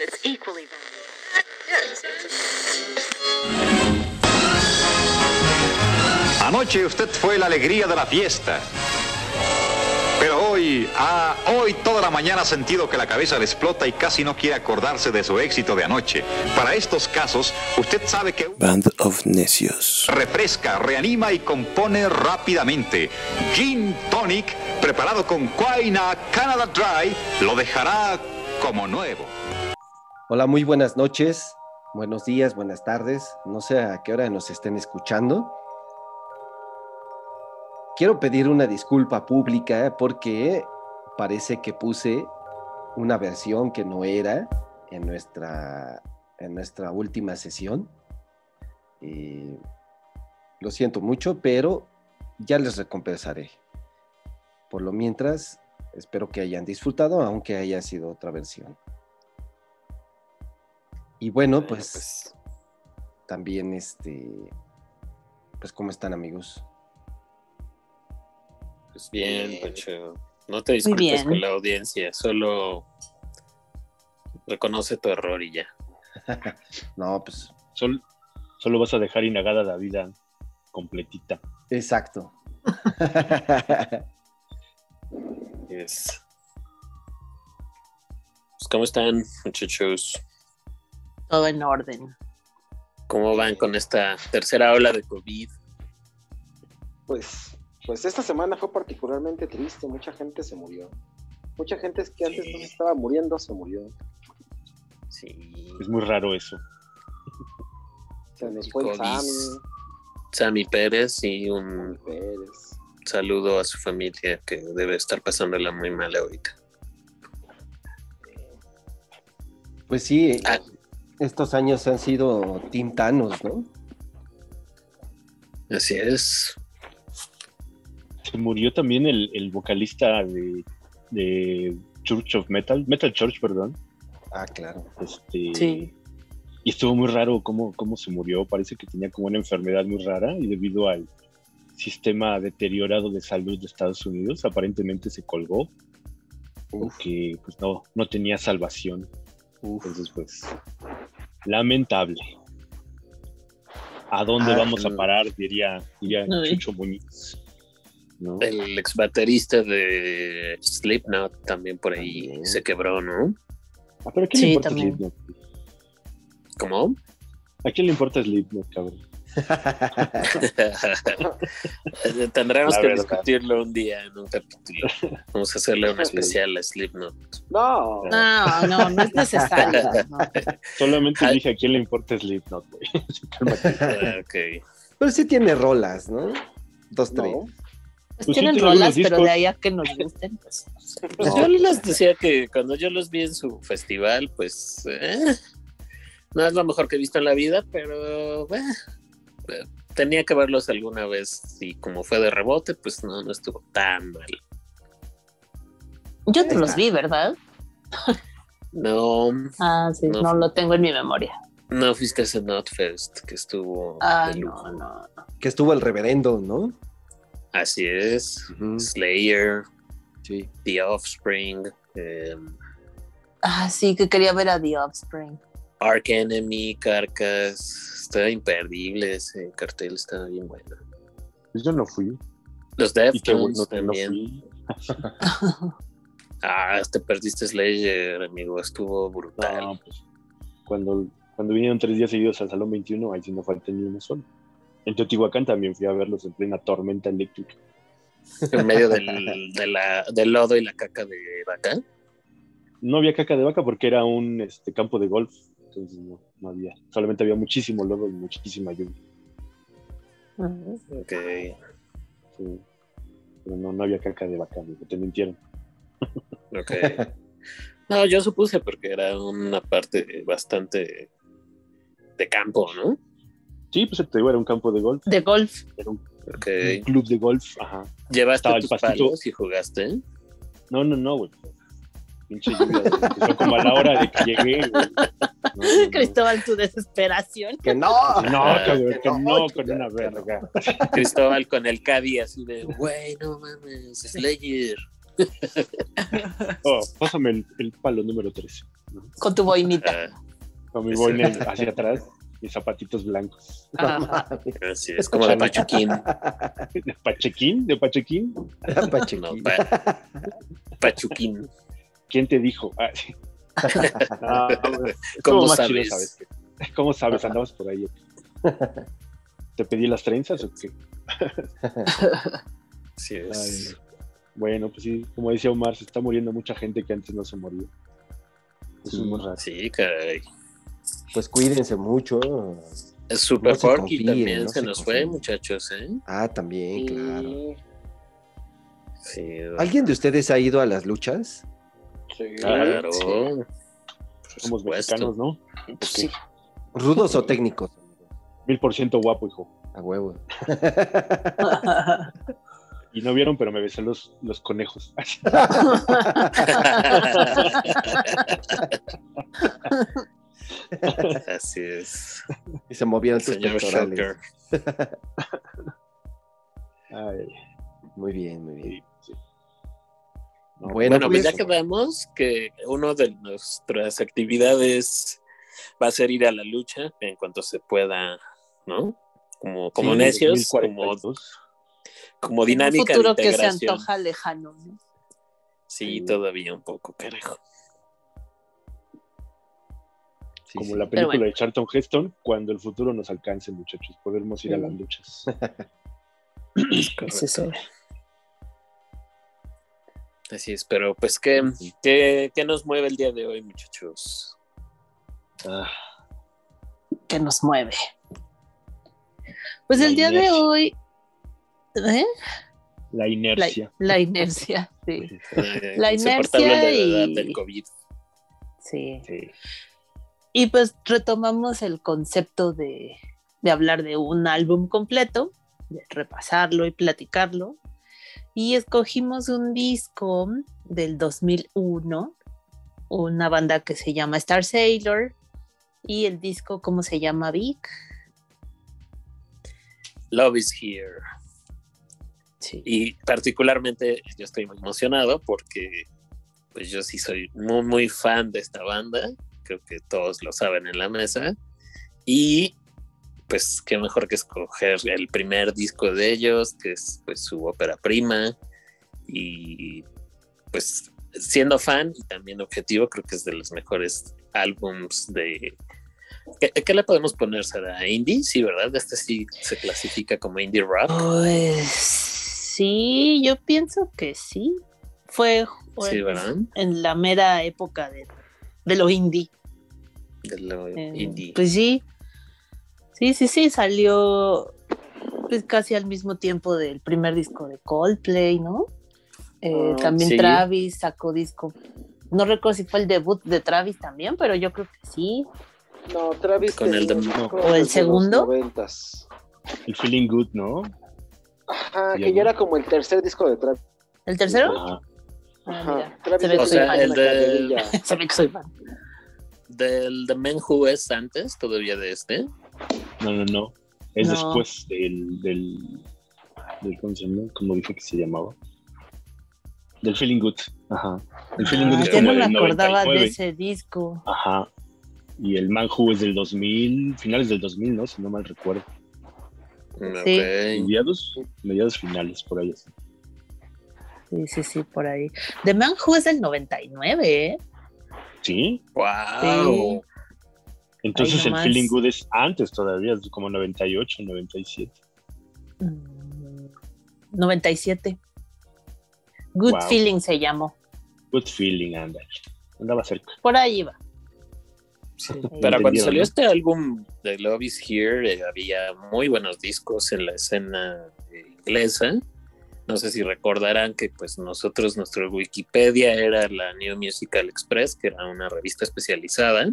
It's equally Anoche usted fue la alegría de la fiesta. Pero hoy, ah, hoy toda la mañana ha sentido que la cabeza le explota y casi no quiere acordarse de su éxito de anoche. Para estos casos, usted sabe que Band of Necios. refresca, reanima y compone rápidamente. Gin Tonic, preparado con Quina Canada Dry, lo dejará como nuevo. Hola, muy buenas noches, buenos días, buenas tardes. No sé a qué hora nos estén escuchando. Quiero pedir una disculpa pública porque parece que puse una versión que no era en nuestra, en nuestra última sesión. Y lo siento mucho, pero ya les recompensaré. Por lo mientras, espero que hayan disfrutado, aunque haya sido otra versión. Y bueno, pues también este, pues cómo están amigos. Pues bien, Pancho. No te disculpes con la audiencia, solo reconoce tu error y ya. No, pues Sol- solo vas a dejar inagada la vida completita. exacto. Es... Pues, ¿Cómo están, muchachos? todo en orden. ¿Cómo van con esta tercera ola de COVID? Pues, pues esta semana fue particularmente triste, mucha gente se murió. Mucha gente es que antes no se estaba muriendo, se murió. Sí. Es muy raro eso. Se nos fue. Sammy, Sammy Pérez y un Pérez. Saludo a su familia que debe estar pasándola muy mal ahorita. Pues sí, Ah. estos años han sido tintanos, ¿no? Así es. Se murió también el, el vocalista de, de Church of Metal, Metal Church, perdón. Ah, claro. Este, Sí. Y estuvo muy raro cómo, cómo se murió. Parece que tenía como una enfermedad muy rara y debido al sistema deteriorado de salud de Estados Unidos, aparentemente se colgó. Porque pues no, no tenía salvación. Entonces, pues, lamentable. ¿A dónde Ah, vamos a no. parar? Diría, diría Ay. Chucho Muñiz. ¿no? El ex baterista de Slipknot también por ahí También. se quebró, ¿no? Ah, pero ¿a quién Sí, le importa también. Slipknot? ¿Cómo? ¿A quién le importa Slipknot, cabrón? Tendremos La que verdad. discutirlo un día en un capítulo. Vamos a hacerle un especial a Slipknot. No, No, no, no es necesario. no. Solamente Ay. dije a quién le importa Slipknot, güey. Ah, ok. Pero sí tiene rolas, ¿no? Dos, tres. no. Pues Pues tienen tiene rolas, pero de ahí a que nos gusten, pues. Pues No. yo les decía que cuando yo los vi en su festival, pues eh, no es lo mejor que he visto en la vida, pero eh, tenía que verlos alguna vez y como fue de rebote, pues no, no estuvo tan mal. Yo te los vi, ¿verdad? No, Ah, sí, No. no, lo tengo en mi memoria. no fuiste a ese Notfest que estuvo Ah, no, no. Que estuvo el reverendo, ¿no? Así es. Slayer, Sí. The Offspring, eh, Ah, sí, que quería ver a The Offspring. Ark Enemy, Carcass. Estaba imperdible ese cartel, estaba bien bueno. Pues yo no fui. Los Deftones no también. Ah, te perdiste Slayer, amigo. Estuvo brutal. No, pues, cuando, cuando vinieron tres días seguidos al Salón 21, ahí sí no falta ni uno solo. En Teotihuacán también fui a verlos en plena tormenta eléctrica. En medio del, de la, del lodo y la caca de vaca. No había caca de vaca porque era un este, campo de golf. Entonces no, no había. Solamente había muchísimo lodo y muchísima lluvia. Ok. sí. Pero no, no había caca de vaca, amigo, te mintieron. Ok. No, yo supuse porque era una parte bastante de campo, ¿no? Sí, pues te digo, era un campo de golf. De golf. Era un, club de golf. Ajá. ¿Llevaste Estaba tus palos y jugaste? No, no, no, güey. Pinche lluvia. Empezó como a la hora de que llegué. No. Cristóbal, tu desesperación. Que no. No, cabrón, que no, no, que con una verga. Cristóbal con el Caddy así de, güey, no mames, Slayer. Oh, pásame el, el palo número 3. Con tu boinita. Ah, Con mi boina hacia atrás, mis zapatitos blancos. Es como de Pachuquín. ¿De Pachequín? ¿De Pachequín? Pachequín. No, pa- Pachuquín. ¿Quién te dijo? Ah, sí. Ah, ¿Cómo chido, sabes? ¿Cómo sabes? ¿Andabas por ahí? ¿Te pedí las trenzas o qué? Sí, Ay, es. bueno, pues sí, como decía Omar, se está muriendo mucha gente que antes no se moría. Eso Sí. es muy raro. Sí, caray. Pues cuídense mucho. Es Super No se Porky confíen, también no se se nos fue, muchachos, ¿eh? Ah, también, claro. Sí, ¿Alguien de ustedes ha ido a las luchas? Sí. claro. Sí. Por Somos mexicanos, ¿no? Pues sí. ¿Rudos o técnicos? Mil por ciento guapo, hijo. A huevo. Y no vieron, pero me besé los, los conejos. Así es. y se movieron tus Señor pectorales. Ay, Muy bien, muy bien. sí, Bueno, Bueno, pues pues, ya quedamos que una de nuestras actividades va a ser ir a la lucha en cuanto se pueda, ¿no? Como, como sí, necios, como, 2042. como Un dinámica futuro de que se integración. antoja lejano. ¿no? Sí, todavía un poco, carajo. Sí, Como sí. la película bueno. de Charlton Heston, cuando el futuro nos alcance, muchachos, podremos ir a las luchas. Es eso. Así es, pero pues, ¿qué, qué, qué nos mueve el día de hoy, muchachos? Ah, que nos mueve. Pues La el día de inercia. hoy, ¿eh? la la, inercia. la inercia, sí. Eh, La inercia y- del COVID. sí. Sí. Y pues retomamos el concepto de, de hablar de un álbum completo, de repasarlo y platicarlo. Y escogimos un disco del 2001, una banda que se llama Star Sailor. Y el disco, ¿cómo se llama, Vic? Love is here. Sí. Y particularmente yo estoy muy emocionado porque pues yo sí soy muy muy fan de esta banda, creo que todos lo saben en la mesa y pues qué mejor que escoger el primer disco de ellos, que es pues su ópera prima y pues siendo fan y también objetivo creo que es de los mejores álbums de ¿Qué, qué le podemos poner? ¿Será indie? Sí, ¿verdad? Este sí se clasifica como indie rock. Pues sí, yo pienso que sí. Fue Sí, en- ¿verdad? en la mera época de, de lo indie. De lo Eh, indie. Pues sí. Sí, sí, sí, salió pues casi al mismo tiempo del primer disco de Coldplay, ¿no? Eh, Ah, también sí. Travis sacó disco. No recuerdo si fue el debut de Travis también, pero yo creo que sí. No, Travis. Con el de- tenía- no. ¿O el segundo? noventas. El feeling good, ¿no? Ajá, que ya era como el tercer disco de Travis. ¿El tercero? Ajá. Ah, Ajá, Travis se ve que O sea, el. Se ve que soy fan. Del The Man Who es antes todavía de este. No, no, no. Es No. después del, del, del. ¿Cómo se llama? ¿Cómo dije que se llamaba? Del feeling good. Ajá. El feeling good Ah, es ya como no me acordaba de 99. ese disco. Ajá. Y el Man Who es del 2000, finales del 2000, ¿no? Si no mal recuerdo. Sí. Mediados, mediados finales, por ahí. así. Sí, sí, sí, por ahí. The Man Who es del 99, ¿eh? ¿Sí? Wow. Entonces el feeling good es antes todavía, es como 98, 97. Mm, 97. Good Wow. Feeling se llamó. Good feeling, anda. Andaba cerca. Por ahí va. Pero cuando Entendieron, salió ¿no? este álbum de Love is Here, eh, había muy buenos discos en la escena inglesa. No sé si recordarán que pues nosotros, nuestro Wikipedia era la New Musical Express, que era una revista especializada.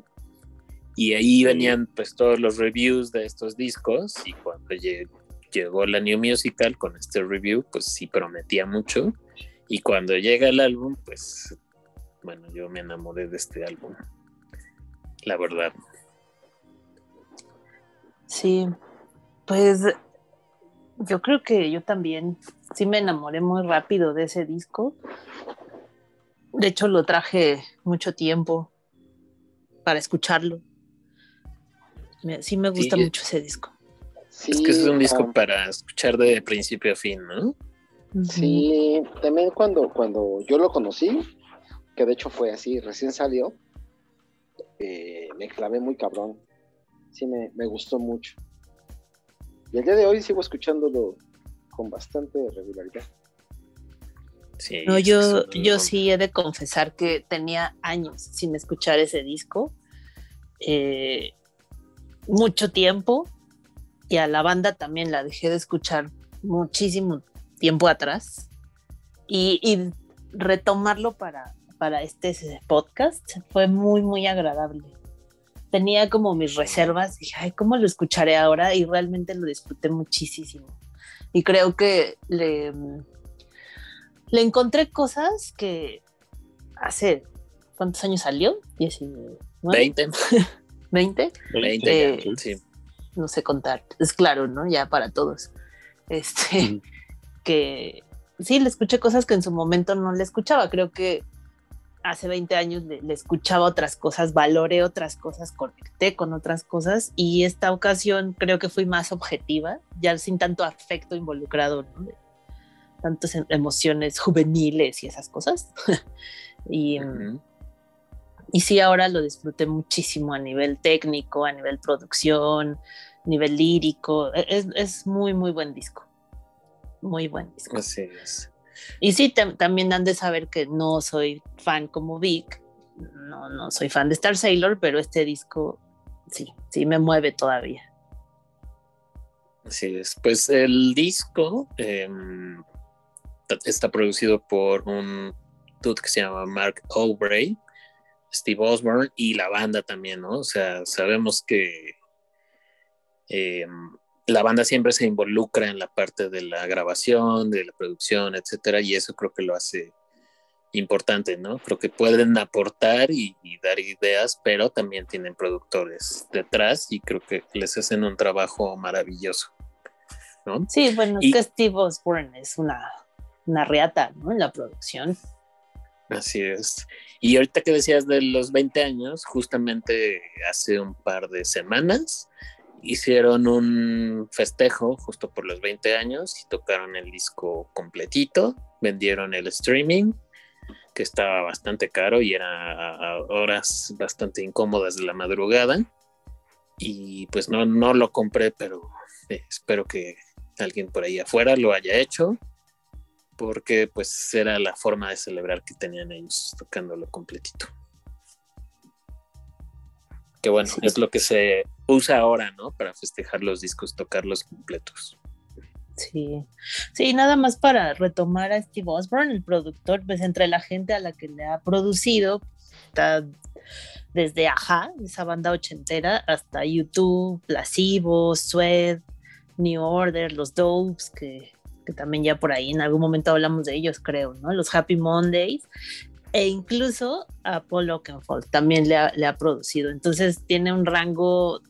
Y ahí venían pues todos los reviews de estos discos. Y cuando lle- llegó la New Musical con este review, pues sí prometía mucho. Y cuando llega el álbum, pues bueno, yo me enamoré de este álbum. La verdad. Sí. Pues yo creo que yo también sí me enamoré muy rápido de ese disco. De hecho, lo traje mucho tiempo para escucharlo. Sí me gusta Sí. mucho ese disco. Sí, es que es un disco para escuchar de principio a fin, ¿no? Sí, también cuando, cuando yo lo conocí, que de hecho fue así, recién salió, eh, me clavé muy cabrón. Sí, me, me gustó mucho. Y el día de hoy sigo escuchándolo con bastante regularidad. Sí, No, yo, yo sí he de confesar que tenía años sin escuchar ese disco. eh, mucho tiempo. Y a la banda también la dejé de escuchar muchísimo tiempo atrás. Y, y retomarlo para, para este podcast fue muy, muy agradable. Tenía como mis reservas. Dije, ay, ¿cómo lo escucharé ahora? Y realmente lo disfruté muchísimo. Y creo que le, le encontré cosas que hace, ¿cuántos años salió? 19, 20, 20, 20, Eh, sí. no sé contar, es claro, ¿no? Ya para todos. Este, que sí, le escuché cosas que en su momento no le escuchaba, creo que hace 20 años le, le escuchaba otras cosas, valoré otras cosas, conecté con otras cosas y esta ocasión creo que fui más objetiva, ya sin tanto afecto involucrado, ¿no? Tantas em- emociones juveniles y esas cosas. y, Ujú. Y sí, ahora lo disfruté muchísimo a nivel técnico, a nivel producción, nivel lírico. E- Es, es muy, muy buen disco. Muy buen disco. Así es. Y sí, tam- también han de saber que no soy fan como Vic. No, no soy fan de Star Sailor, pero este disco sí, sí me mueve todavía. Así es. Pues el disco em, está producido por un dude que se llama Mark O'Bray, Steve Osborne y la banda también, ¿no? O sea, sabemos que em, la banda siempre se involucra en la parte de la grabación, de la producción, etcétera, y eso creo que lo hace importante, ¿no? Creo que pueden aportar y, y dar ideas, pero también tienen productores detrás y creo que les hacen un trabajo maravilloso, ¿no? Sí, bueno, Y- es que Steve Osborne es una, una reata, ¿no? En la producción. Así es. Y ahorita que decías de los 20 años, justamente hace un par de semanas hicieron un festejo justo por los 20 años y tocaron el disco completito, vendieron el streaming, que estaba bastante caro y era a horas bastante incómodas de la madrugada. Y pues no, no lo compré, pero eh, espero que alguien por ahí afuera lo haya hecho porque pues era la forma de celebrar que tenían ellos tocándolo completito. Que bueno, Sí. es lo que se usa ahora, ¿no? Para festejar los discos, tocarlos completos. Sí, sí, nada más para retomar a Steve Osborne, el productor, pues entre la gente a la que le ha producido, está desde Aja, esa banda ochentera, hasta YouTube, Placebo, Sweat, New Order, los Dopes, que, que también ya por ahí en algún momento hablamos de ellos, creo, ¿no? Los Happy Mondays, e incluso a Paul Oakenfold también le ha, le ha producido. Entonces tiene un rango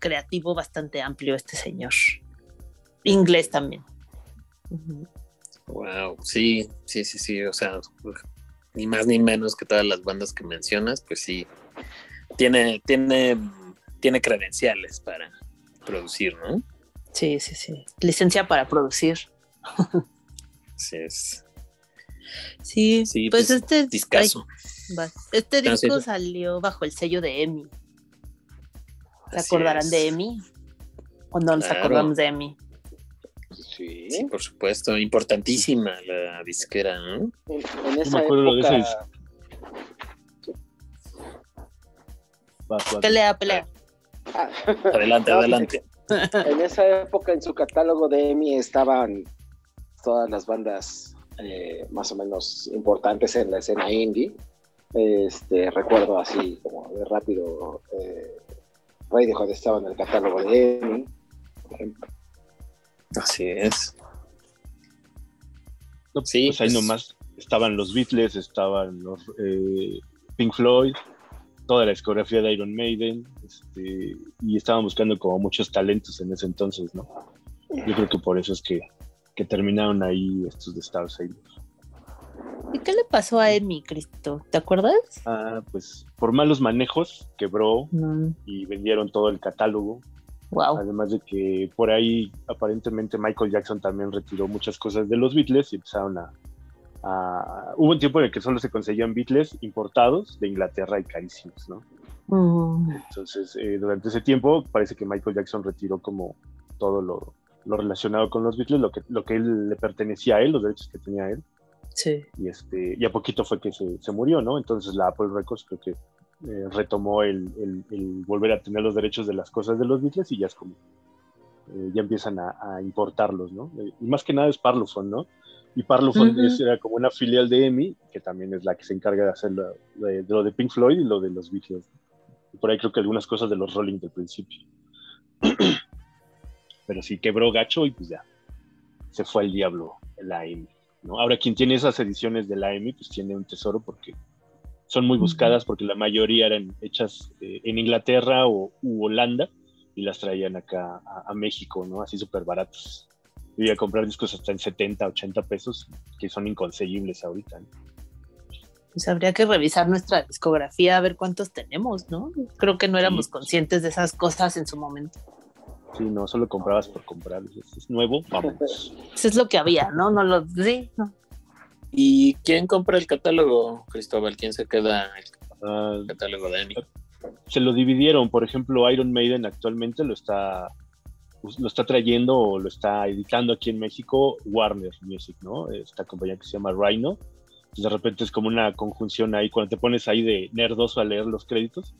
creativo bastante amplio este señor. Inglés también. Wow, sí, sí, sí, sí. O sea, ni más ni menos que todas las bandas que mencionas, pues sí. Tiene, tiene, tiene credenciales para producir, ¿no? Sí, sí, sí. Licencia para producir. Así es. Sí, Sí, pues, pues, este, ay, va. este No, sí, disco sí. salió bajo el sello de EMI. ¿Se Así acordarán es. de EMI? ¿O no nos Claro. acordamos de EMI? Sí. Sí, por supuesto. Importantísima la disquera, ¿no? En, en esa me acuerdo de época, ese Vas, vas. Pelea, pelea. Ah, Adelante, no, adelante. En esa época en su catálogo de EMI estaban todas las bandas eh, más o menos importantes en la escena indie. Este, recuerdo así como de rápido, eh, Radiohead estaba en el catálogo de EMI, por ejemplo. Así es. No, Sí, pues ahí nomás estaban los Beatles, estaban los eh, Pink Floyd, toda la discografía de Iron Maiden, este, y estaban buscando como muchos talentos en ese entonces, ¿no? Yo creo que por eso es que, que terminaron ahí estos de Star Sailor. ¿Y qué le pasó a Emi, Cristo? ¿Te acuerdas? Ah, pues por malos manejos quebró No. y vendieron todo el catálogo. Wow. Además de que por ahí aparentemente Michael Jackson también retiró muchas cosas de los Beatles y empezaron a, a- Hubo un tiempo en el que solo se conseguían Beatles importados de Inglaterra y carísimos, ¿no? Mm, Entonces, eh, durante ese tiempo parece que Michael Jackson retiró como todo lo, lo relacionado con los Beatles, lo que, lo que él le pertenecía a él, los derechos que tenía él, sí. y, este, y a poquito fue que se, se murió, ¿no? Entonces la Apple Records creo que eh, retomó el, el- el volver a tener los derechos de las cosas de los Beatles y ya es como, eh, ya empiezan a, a importarlos, ¿no? Eh, Y más que nada es Parlophone, ¿no? Y Parlophone Ujú. es- era como una filial de EMI, que también es la que se encarga de hacer lo de, de lo de Pink Floyd y lo de los Beatles. Y por ahí creo que algunas cosas de los Rolling del principio. Pero sí quebró gacho y pues ya se fue al diablo la EMI. ¿no? Ahora quien tiene esas ediciones de la EMI pues tiene un tesoro porque son muy buscadas porque la mayoría eran hechas eh, en Inglaterra o u Holanda y las traían acá a, a México, ¿no? Así súper baratos. Yo iba a comprar discos hasta en 70, 80 pesos, que son inconseguibles ahorita. ¿no? Pues habría que revisar nuestra discografía a ver cuántos tenemos, ¿no? Creo que no éramos Sí. conscientes de esas cosas en su momento. Sí, no solo comprabas por comprar. Es, es nuevo, vamos. Eso es lo que había, ¿no? No lo sí, no. ¿Y quién compra el catálogo, Cristóbal? ¿Quién se queda el Ah, catálogo de Emi? se lo dividieron. Por ejemplo, Iron Maiden actualmente lo está, pues, lo está trayendo o lo está editando aquí en México Warner Music, ¿no? Esta compañía que se llama Rhino. De repente es como una conjunción ahí, cuando te pones ahí de nerdoso a leer los créditos,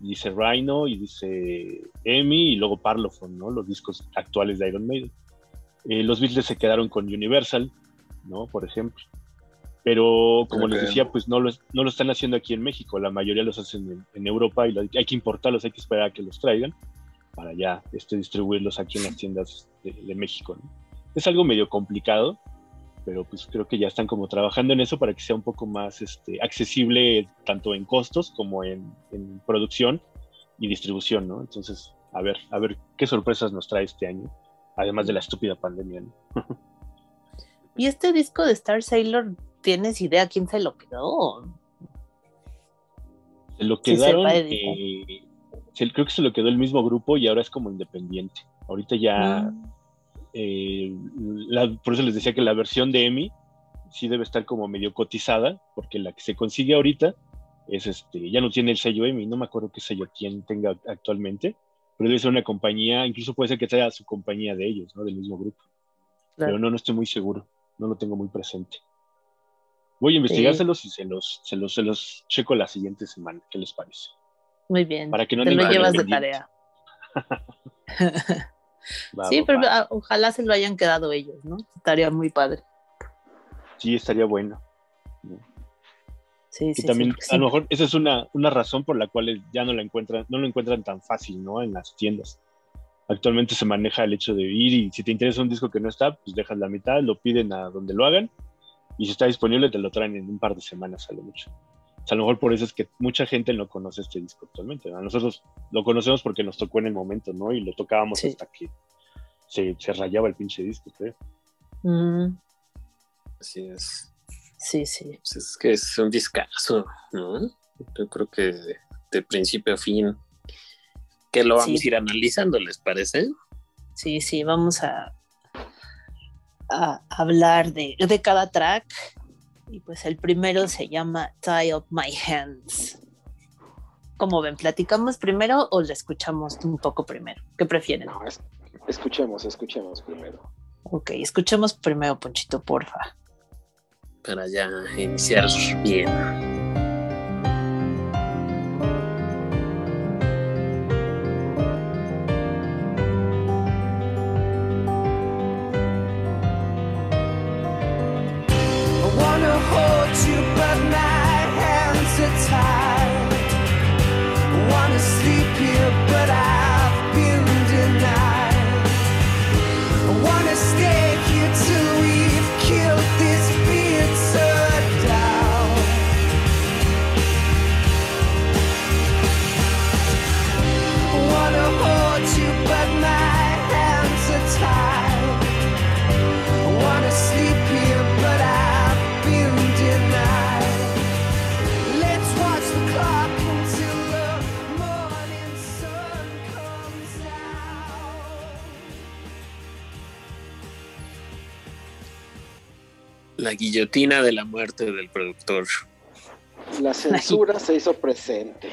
dice Rhino y dice Emmy y luego Parlophone, ¿no? Los discos actuales de Iron Maiden. Eh, los Beatles se quedaron con Universal, ¿no? Por ejemplo. Pero como les Ok. decía, pues no lo, no lo están haciendo aquí en México. La mayoría los hacen en, en Europa y lo- hay que importarlos, hay que esperar a que los traigan para ya este, distribuirlos aquí en las tiendas de, de México. ¿no? Es algo medio complicado, pero pues creo que ya están como trabajando en eso para que sea un poco más este, accesible tanto en costos como en, en producción y distribución, ¿no? Entonces, a ver, a ver qué sorpresas nos trae este año, además de la estúpida pandemia, ¿no? Y este disco de Star Sailor, ¿tienes idea quién se lo quedó? Se lo Sí, se quedaron, eh, creo que se lo quedó el mismo grupo y ahora es como independiente. Ahorita ya, Mm, eh, la- por eso les decía que la versión de EMI sí debe estar como medio cotizada, porque la que se consigue ahorita es este, ya no tiene el sello EMI, no me acuerdo qué sello quien tenga actualmente, pero debe ser una compañía, incluso puede ser que sea su compañía de ellos, ¿no? Del mismo grupo. Claro. Pero no, no estoy muy seguro, no lo tengo muy presente. Voy a investigárselos y se los, se los, se los checo la siguiente semana, ¿qué les parece? Muy bien. Para que no Te lo llevas de tarea. Sí, pero ah, ojalá se lo hayan quedado ellos, ¿no? Estaría muy padre. Sí, estaría bueno. Sí, sí, también, sí. a lo mejor, esa es una, una razón por la cual ya no la encuentran, no lo encuentran tan fácil, ¿no? En las tiendas. Actualmente se maneja el hecho de ir y si te interesa un disco que no está, pues dejas la mitad, lo piden a donde lo hagan y si está disponible te lo traen en un par de semanas a lo mucho. A lo mejor por eso es que mucha gente no conoce este disco actualmente. ¿no? Nosotros lo conocemos porque nos tocó en el momento, ¿no? Y lo tocábamos Sí. hasta que se, se rayaba el pinche disco, creo. Mm, Así es. sí, sí. Pues es que es un discazo, ¿no? Yo creo que de, de principio a fin, que lo vamos Sí. a ir analizando, ¿les parece? Sí, sí, vamos a, a hablar de, de cada track. Y pues el primero se llama Tie Up My Hands. Como ven, ¿platicamos primero o le escuchamos un poco primero? ¿Qué prefieren? No, es- escuchemos, escuchemos primero. Ok, escuchemos primero, Ponchito, porfa. Para ya iniciar bien. La guillotina de la muerte del productor. La censura se hizo presente.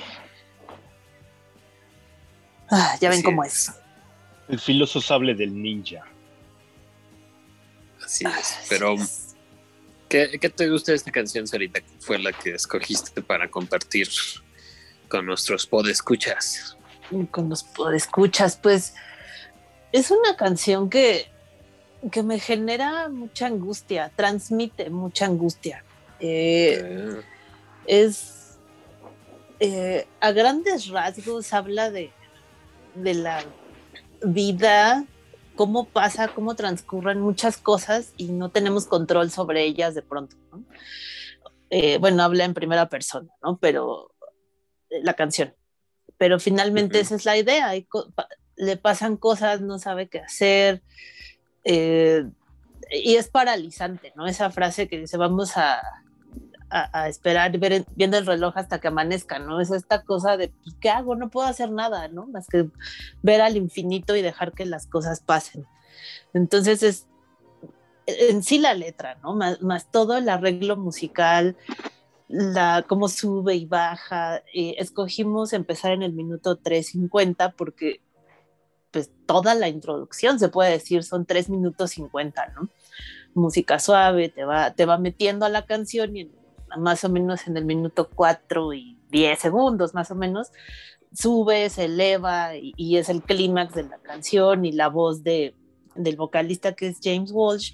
Ah, ya ven Así cómo es. es. El filoso sable del ninja. Así Ah, es. Pero, es. ¿qué, qué te gusta de esta canción, Sarita? Fue la que escogiste para compartir con nuestros podescuchas. con los escuchas, pues es una canción que, que me genera mucha angustia, transmite mucha angustia. Eh, es eh, a grandes rasgos habla de, de la vida, cómo pasa, cómo transcurren muchas cosas y no tenemos control sobre ellas de pronto. ¿no? Eh, bueno, habla en primera persona, ¿no? Pero la canción. Pero finalmente esa es la idea. hay le pasan cosas, no sabe qué hacer. Eh, y es paralizante, ¿no? Esa frase que dice, vamos a, a, a esperar ver, viendo el reloj hasta que amanezca, ¿no? Es esta cosa de, "¿Y ¿qué hago? No puedo hacer nada, ¿no? Más que ver al infinito y dejar que las cosas pasen. Entonces es en sí la letra, ¿no? Más, más todo el arreglo musical, la, cómo sube y baja. eh, escogimos empezar en el minuto 3.50 porque pues toda la introducción se puede decir son 3 minutos 50, ¿no? Música suave, te va, te va metiendo a la canción y en- más o menos en el minuto 4 y 10 segundos, más o menos, sube, se eleva y, y es el clímax de la canción y la voz de, del vocalista que es James Walsh,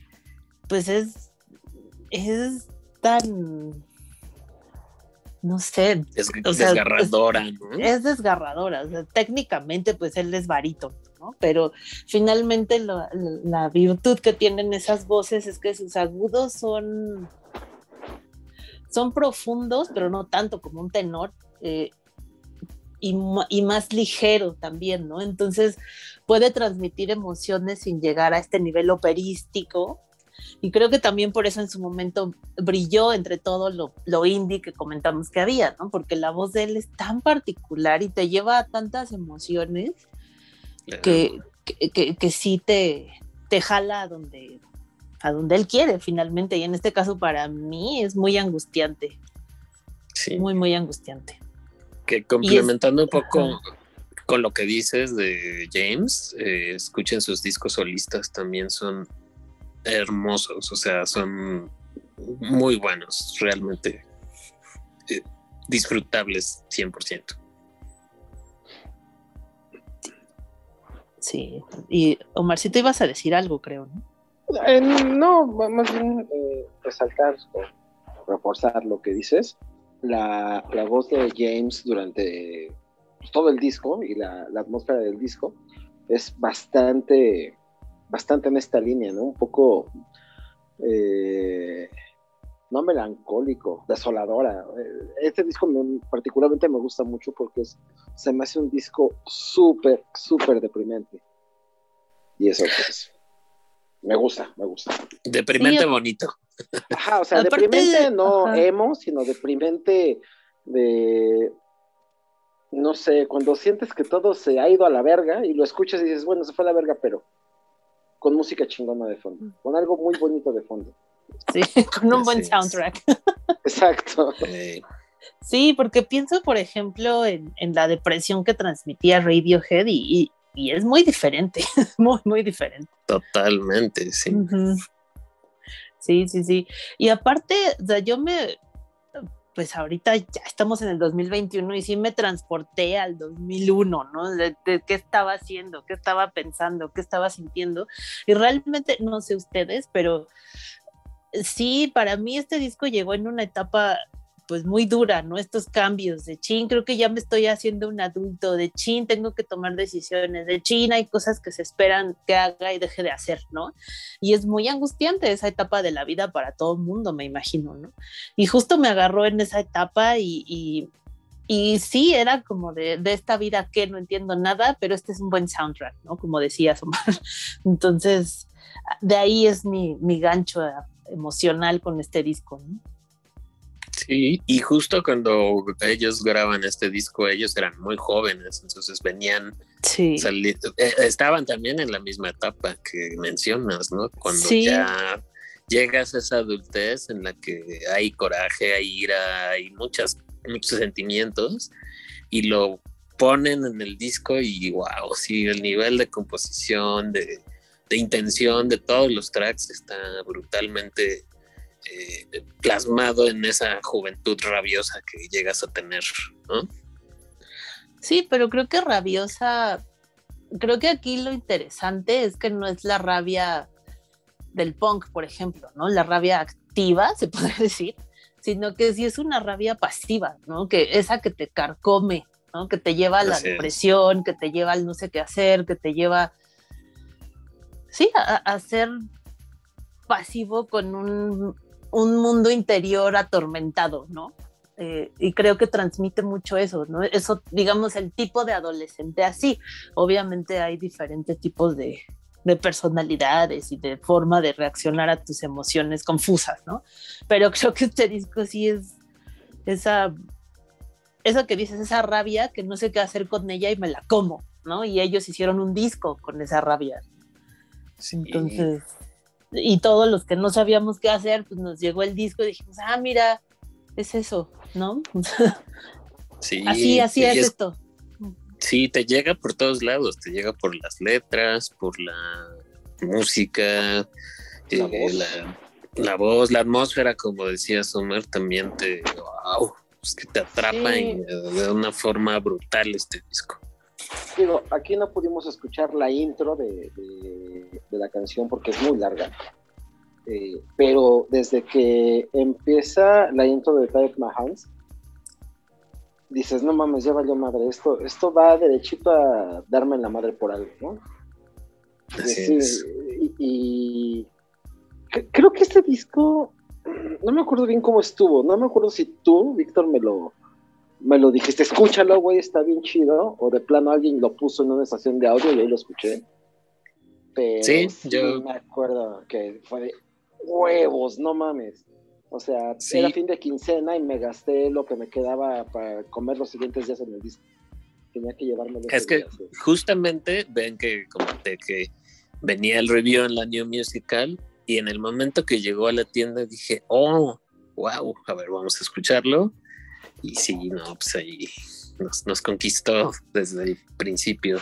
pues es, es tan, no sé, es o sea, desgarradora, ¿no? es desgarradora. O sea, técnicamente, pues él es barítono, ¿no? Pero finalmente lo- la virtud que tienen esas voces es que sus agudos son, son profundos, pero no tanto como un tenor. eh, y, y más ligero también, ¿no? Entonces puede transmitir emociones sin llegar a este nivel operístico. Y creo que también por eso en su momento brilló entre todo lo, lo indie que comentamos que había, ¿no? Porque la voz de él es tan particular y te lleva a tantas emociones que, que, que- que sí te, te jala a donde, a donde él quiere finalmente. Y en este caso para mí es muy angustiante, Sí. muy, muy angustiante. Que complementando un poco con lo que dices de James, eh, escuchen sus discos solistas, también son hermosos, o sea, son muy buenos, realmente eh, disfrutables 100%. Sí. Y Omar, si te ibas a decir algo, creo, ¿no? Eh, no, más bien eh, resaltar o reforzar lo que dices. La, la voz de James durante pues, todo el disco y la, la atmósfera del disco es bastante, bastante en esta línea, ¿no? Un poco, eh, no melancólico, desoladora. Eh, Este disco me- particularmente me gusta mucho porque es- se me hace un disco súper, súper deprimente. Y eso, pues, me gusta, me gusta. Deprimente Sí, bonito. Ajá, o sea, Aparte, deprimente no ajá. emo, sino deprimente de, no sé, cuando sientes que todo se ha ido a la verga y lo escuchas y dices, bueno, se fue a la verga, pero con música chingona de fondo, con algo muy bonito de fondo. Sí, con un buen soundtrack. Exacto. Sí, porque pienso, por ejemplo, en, en la depresión que transmitía Radiohead y, y- y es muy diferente, muy, muy diferente. totalmente, sí. Sí, sí, sí. Y aparte, o sea, yo me, pues ahorita ya estamos en el 2021 y sí me transporté al 2001, ¿no? De, de qué estaba haciendo, qué estaba pensando, qué estaba sintiendo. Y realmente, no sé ustedes, pero sí, para mí este disco llegó en una etapa pues muy dura, ¿no? Estos cambios de chin, creo que ya me estoy haciendo un adulto, de chin, tengo que tomar decisiones, de chin, hay cosas que se esperan que haga y deje de hacer, ¿no? Y es muy angustiante esa etapa de la vida para todo el mundo, me imagino, ¿no? Y justo me agarró en esa etapa y, y, y sí, era como de, de esta vida que no entiendo nada, pero este es un buen soundtrack, ¿no? Como decías, Omar. Entonces, de ahí es mi, mi gancho eh, emocional con este disco, ¿no? Sí, y justo cuando ellos graban este disco, ellos eran muy jóvenes, entonces venían, Sí. eh, estaban también en la misma etapa que mencionas, ¿no? Cuando Sí. ya llegas a esa adultez en la que hay coraje, hay ira, hay muchas, muchos sentimientos y lo ponen en el disco y wow, sí, el nivel de composición, de, de intención de todos los tracks está brutalmente eh, plasmado en esa juventud rabiosa que llegas a tener, ¿no? Sí, pero creo que rabiosa, creo que aquí lo interesante es que no es la rabia del punk, por ejemplo, ¿no? La rabia activa, se puede decir, sino que sí es una rabia pasiva, ¿no? Que esa que te carcome, ¿no? Que te lleva a la Así es. depresión, que te lleva al no sé qué hacer, que te lleva, sí, a, ser pasivo con un, un mundo interior atormentado, ¿no? Eh, y creo que transmite mucho eso, ¿no? Eso, digamos, el tipo de adolescente así. Obviamente hay diferentes tipos de, de personalidades y de forma de reaccionar a tus emociones confusas, ¿no? Pero creo que este disco sí es esa, eso que dices, esa rabia que no sé qué hacer con ella y me la como, ¿no? Y ellos hicieron un disco con esa rabia. Entonces, y todos los que no sabíamos qué hacer, pues nos llegó el disco y dijimos, ah, mira, es eso, ¿no? Sí, así, así es, es- esto. Sí, te llega por todos lados, te llega por las letras, por la música, La eh, voz. la, la voz, la atmósfera, como decía Summer, también te, wow, es que te atrapa Sí. y, de una forma brutal este disco. Digo, aquí no pudimos escuchar la intro de, de- de la canción porque es muy larga. Eh, pero desde que empieza la intro de Type My Hands, dices, no mames, ya valió madre, esto, esto va derechito a darme la madre por algo, ¿no? Así Sí, es. y, y cre- creo que este disco, no me acuerdo bien cómo estuvo, no me acuerdo si tú, Víctor, me lo, me lo dijiste, escúchalo, güey, está bien chido, o de plano alguien lo puso en una estación de audio y ahí lo escuché. Pero Sí, sí, yo- me acuerdo que fue de huevos, no mames. O sea, Sí. era fin de quincena y me gasté lo que me quedaba para comer los siguientes días en el disco. Tenía que llevarme Es que justamente ven que comenté que venía el review en la New Musical y en el momento que llegó a la tienda dije, oh, wow, a ver, vamos a escucharlo. Y sí, no, pues ahí nos, nos conquistó desde el principio.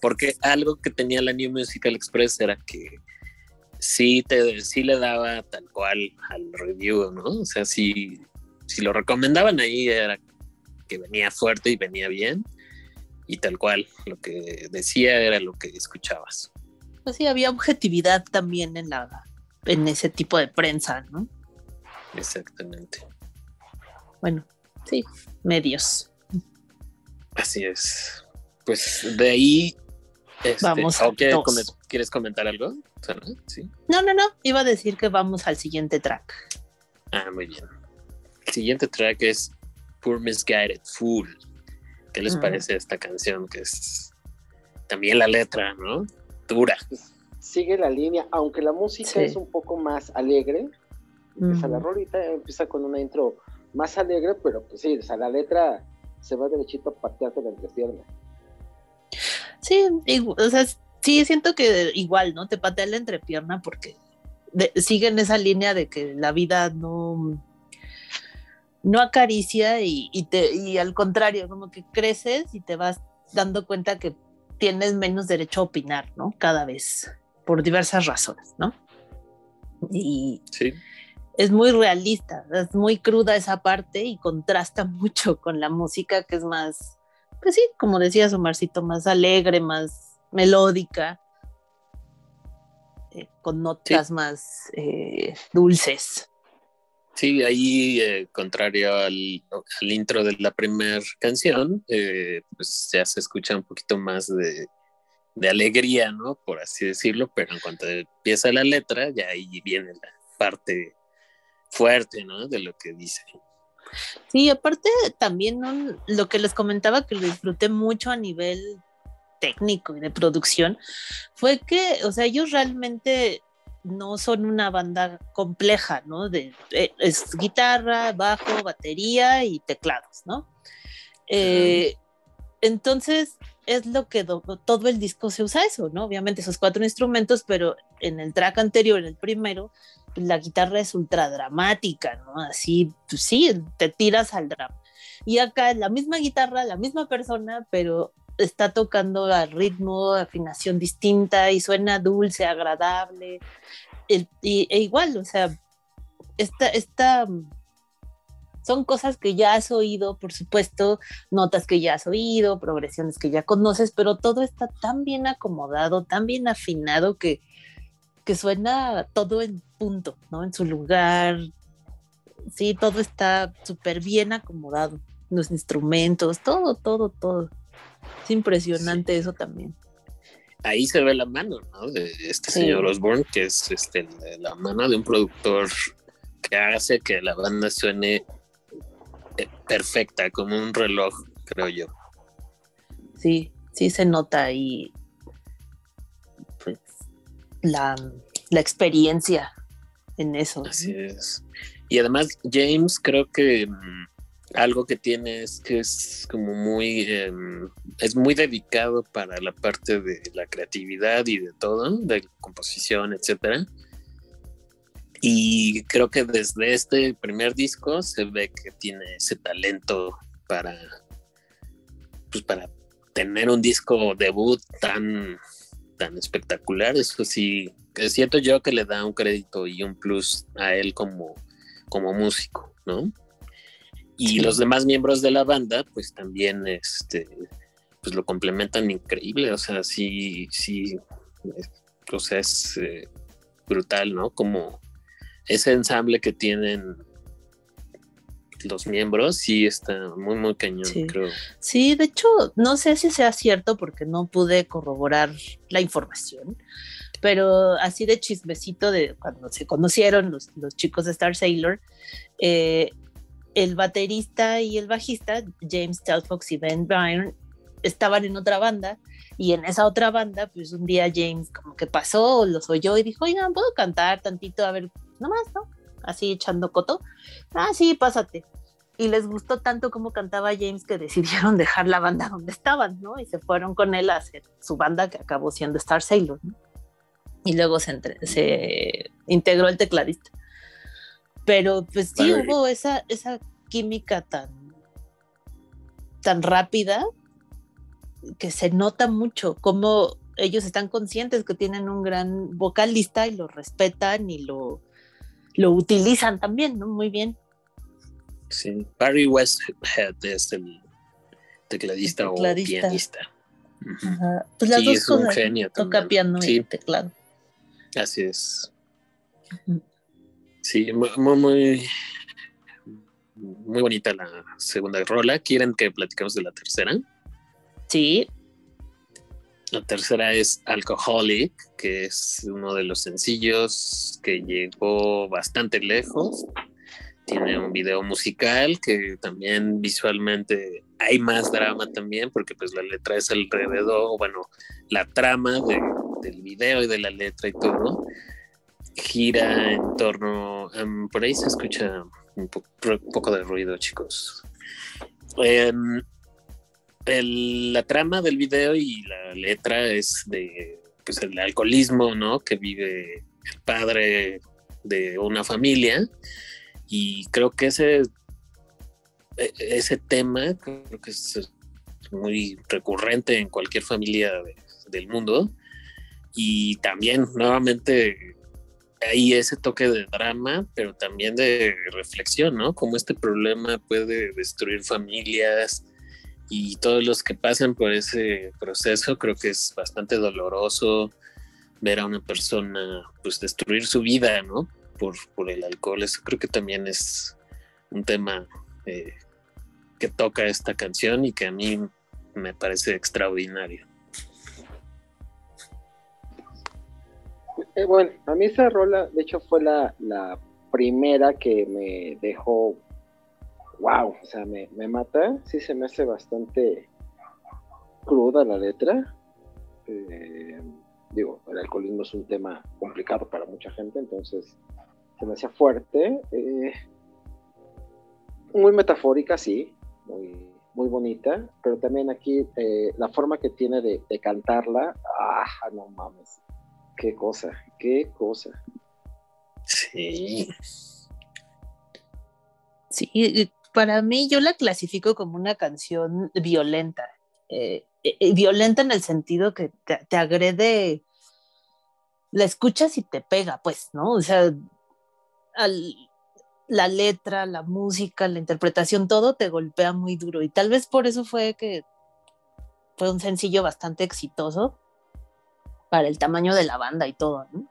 Porque algo que tenía la New Musical Express era que sí, te, sí le daba tal cual al review, ¿no? O sea, si, si lo recomendaban ahí era que venía fuerte y venía bien y tal cual lo que decía era lo que escuchabas. Pues sí, había objetividad también en la en ese tipo de prensa, ¿no? Exactamente. Bueno, sí, medios. Así es. Pues de ahí. este, Vamos a ¿o quieres, ¿Quieres comentar algo? Sí. No, no, no, iba a decir que vamos al siguiente track. Ah, muy bien. El siguiente track es Poor Misguided Fool. ¿Qué les parece esta canción? Que es también la letra, ¿no? Dura. sigue la línea, aunque la música Sí. es un poco más alegre. Empieza la rolita, empieza con una intro más alegre, pero pues sí, o sea, la letra se va derechito a patearte la entrepierna. Sí, o sea, sí, siento que igual, ¿no? Te patea la entrepierna porque de- siguen esa línea de que la vida no, no acaricia y, y te, y al contrario, como que creces y te vas dando cuenta que tienes menos derecho a opinar, ¿no? Cada vez, por diversas razones, ¿no? Y Sí. Es muy realista, es muy cruda esa parte y contrasta mucho con la música que es más, pues sí, como decías Omarcito, más alegre, más melódica, eh, con notas más eh, dulces. Sí, ahí, eh, contrario al, al intro de la primera canción, pues ya se escucha un poquito más de, de alegría, ¿no? Por así decirlo, pero en cuanto empieza la letra, ya ahí viene la parte fuerte, ¿no? De lo que dice. Sí, aparte también lo que les comentaba que lo disfruté mucho a nivel técnico y de producción fue que, o sea, ellos realmente no son una banda compleja, ¿no? De, eh, es guitarra, bajo, batería y teclados, ¿no? Eh, entonces es lo que do- todo el disco se usa eso, ¿no? Obviamente esos cuatro instrumentos, pero en el track anterior, en el primero, la guitarra es ultra dramática, ¿no? Así, pues sí, te tiras al drama. Y acá la misma guitarra, la misma persona, pero está tocando al ritmo, afinación distinta y suena dulce, agradable. Y, e igual, o sea, esta, esta, son cosas que ya has oído, por supuesto, notas que ya has oído, progresiones que ya conoces, pero todo está tan bien acomodado, tan bien afinado que, que suena todo en punto, ¿no? En su lugar. Sí, todo está súper bien acomodado. Los instrumentos, todo, todo, todo. Es impresionante eso también. Ahí se ve la mano, ¿no? De este Sí. señor Osborne, que es este, la mano de un productor que hace que la banda suene eh, perfecta, como un reloj, creo yo. Sí, sí se nota ahí pues, la, la experiencia en eso. Así es. Y además, James, creo que mm, algo que tiene es que es como muy, em, es muy dedicado para la parte de la creatividad y de todo, de composición, etcétera. Y creo que desde este primer disco se ve que tiene ese talento para, pues para tener un disco debut tan, tan espectacular. Eso sí, que siento yo que le da un crédito y un plus a él como, como músico, ¿no? Y Sí. los demás miembros de la banda, pues también este, pues lo complementan increíble. O sea, sí, sí, eh, o sea, es eh, brutal, ¿no? Como ese ensamble que tienen los miembros, sí está muy, muy cañón, Sí. creo. Sí, de hecho, no sé si sea cierto porque no pude corroborar la información, pero así de chismecito de cuando se conocieron los, los chicos de Star Sailor, eh, el baterista y el bajista, James Telfox y Ben Byrne, estaban en otra banda y en esa otra banda, pues un día James como que pasó, los oyó y dijo, oigan, ¿puedo cantar tantito? A ver, nomás, ¿no? Así echando coto. Ah, sí, pásate y les gustó tanto como cantaba James que decidieron dejar la banda donde estaban, ¿no? Y se fueron con él a hacer su banda que acabó siendo Star Sailor, ¿no? Y luego se, entre- se integró el tecladista. Pero pues sí Padre. hubo esa, esa química tan, tan rápida que se nota mucho como ellos están conscientes que tienen un gran vocalista y lo respetan y lo, lo utilizan también, ¿no? Muy bien. Sí. Barry Westhead es el tecladista, El o pianista. Ajá. Pues las Sí, dos es un genio Toca también. piano Sí. y teclado. Así es. Sí, mu- muy, muy, muy bonita la segunda rola. ¿Quieren que platicamos de la tercera? Sí, La tercera es Alcoholic, que es uno de los sencillos que llegó bastante lejos. Tiene un video musical que también visualmente hay más drama también, porque pues la letra es alrededor, bueno, la trama de- del video y de la letra y todo gira en torno, em, por ahí se escucha un po- un poco de ruido, chicos. Em, el- la trama del video y la letra es de pues el alcoholismo, ¿no? Que vive el padre de una familia y creo que ese e- ese tema creo que es muy recurrente en cualquier familia de- del mundo y también nuevamente hay ese toque de drama, pero también de reflexión, ¿no? Cómo este problema puede destruir familias, y todos los que pasan por ese proceso creo que es bastante doloroso ver a una persona pues destruir su vida no por, por el alcohol eso creo que también es un tema eh, que toca esta canción y que a mí me parece extraordinario. Eh, bueno, a mí esa rola, de hecho, fue la, la primera que me dejó, wow, o sea, me, me mata. Sí se me hace bastante cruda la letra. Eh, digo, el alcoholismo es un tema complicado para mucha gente, entonces se me hacía fuerte. eh, muy metafórica, sí, muy, muy bonita, pero también aquí eh, la forma que tiene de, de cantarla, ah, no mames, qué cosa, qué cosa. Sí. Sí, y para mí yo la clasifico como una canción violenta. Eh, eh, eh, violenta en el sentido que te, agrede, la escuchas y te pega, pues, ¿no? O sea, la letra, la música, la interpretación, todo te golpea muy duro. Y tal vez por eso fue que fue un sencillo bastante exitoso para el tamaño de la banda y todo, ¿no?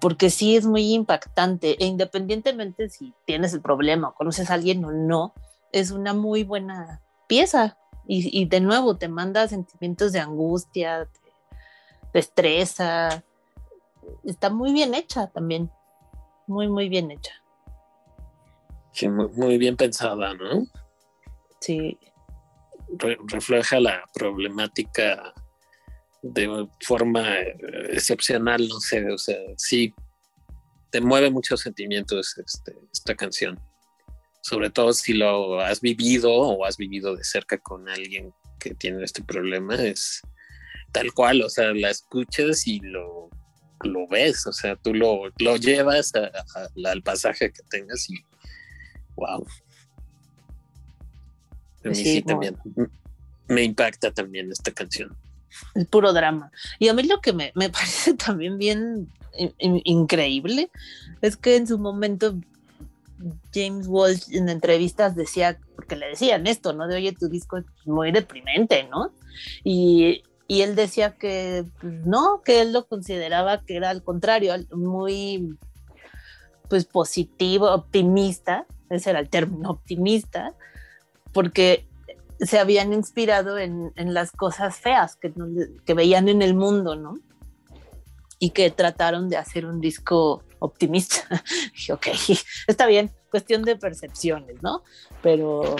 Porque sí es muy impactante e independientemente si tienes el problema o conoces a alguien o no, es una muy buena pieza y, y de nuevo te manda sentimientos de angustia, de, de estresa. Está muy bien hecha también, muy, muy bien hecha. Sí, muy, muy bien pensada, ¿no? Sí, Re- refleja la problemática de forma eh, excepcional, no sé, o sea, sí, te mueve muchos sentimientos este, esta canción. Sobre todo si lo has vivido o has vivido de cerca con alguien que tiene este problema, es tal cual, o sea, la escuchas y lo, lo ves, o sea, tú lo, lo llevas a- a- al pasaje que tengas y wow. A mí Sí, también me impacta también esta canción. El puro drama. Y a mí lo que me, me parece también bien in- in- increíble es que en su momento James Walsh en entrevistas decía, porque le decían esto, ¿no? De oye, tu disco es muy deprimente, ¿no? Y, y él decía que pues, no, que él lo consideraba que era al contrario, muy pues positivo, optimista, ese era el término, optimista, porque se habían inspirado en, en las cosas feas que, no que veían en el mundo, ¿no? Y que trataron de hacer un disco optimista. Dije, ok, está bien, cuestión de percepciones, ¿no? Pero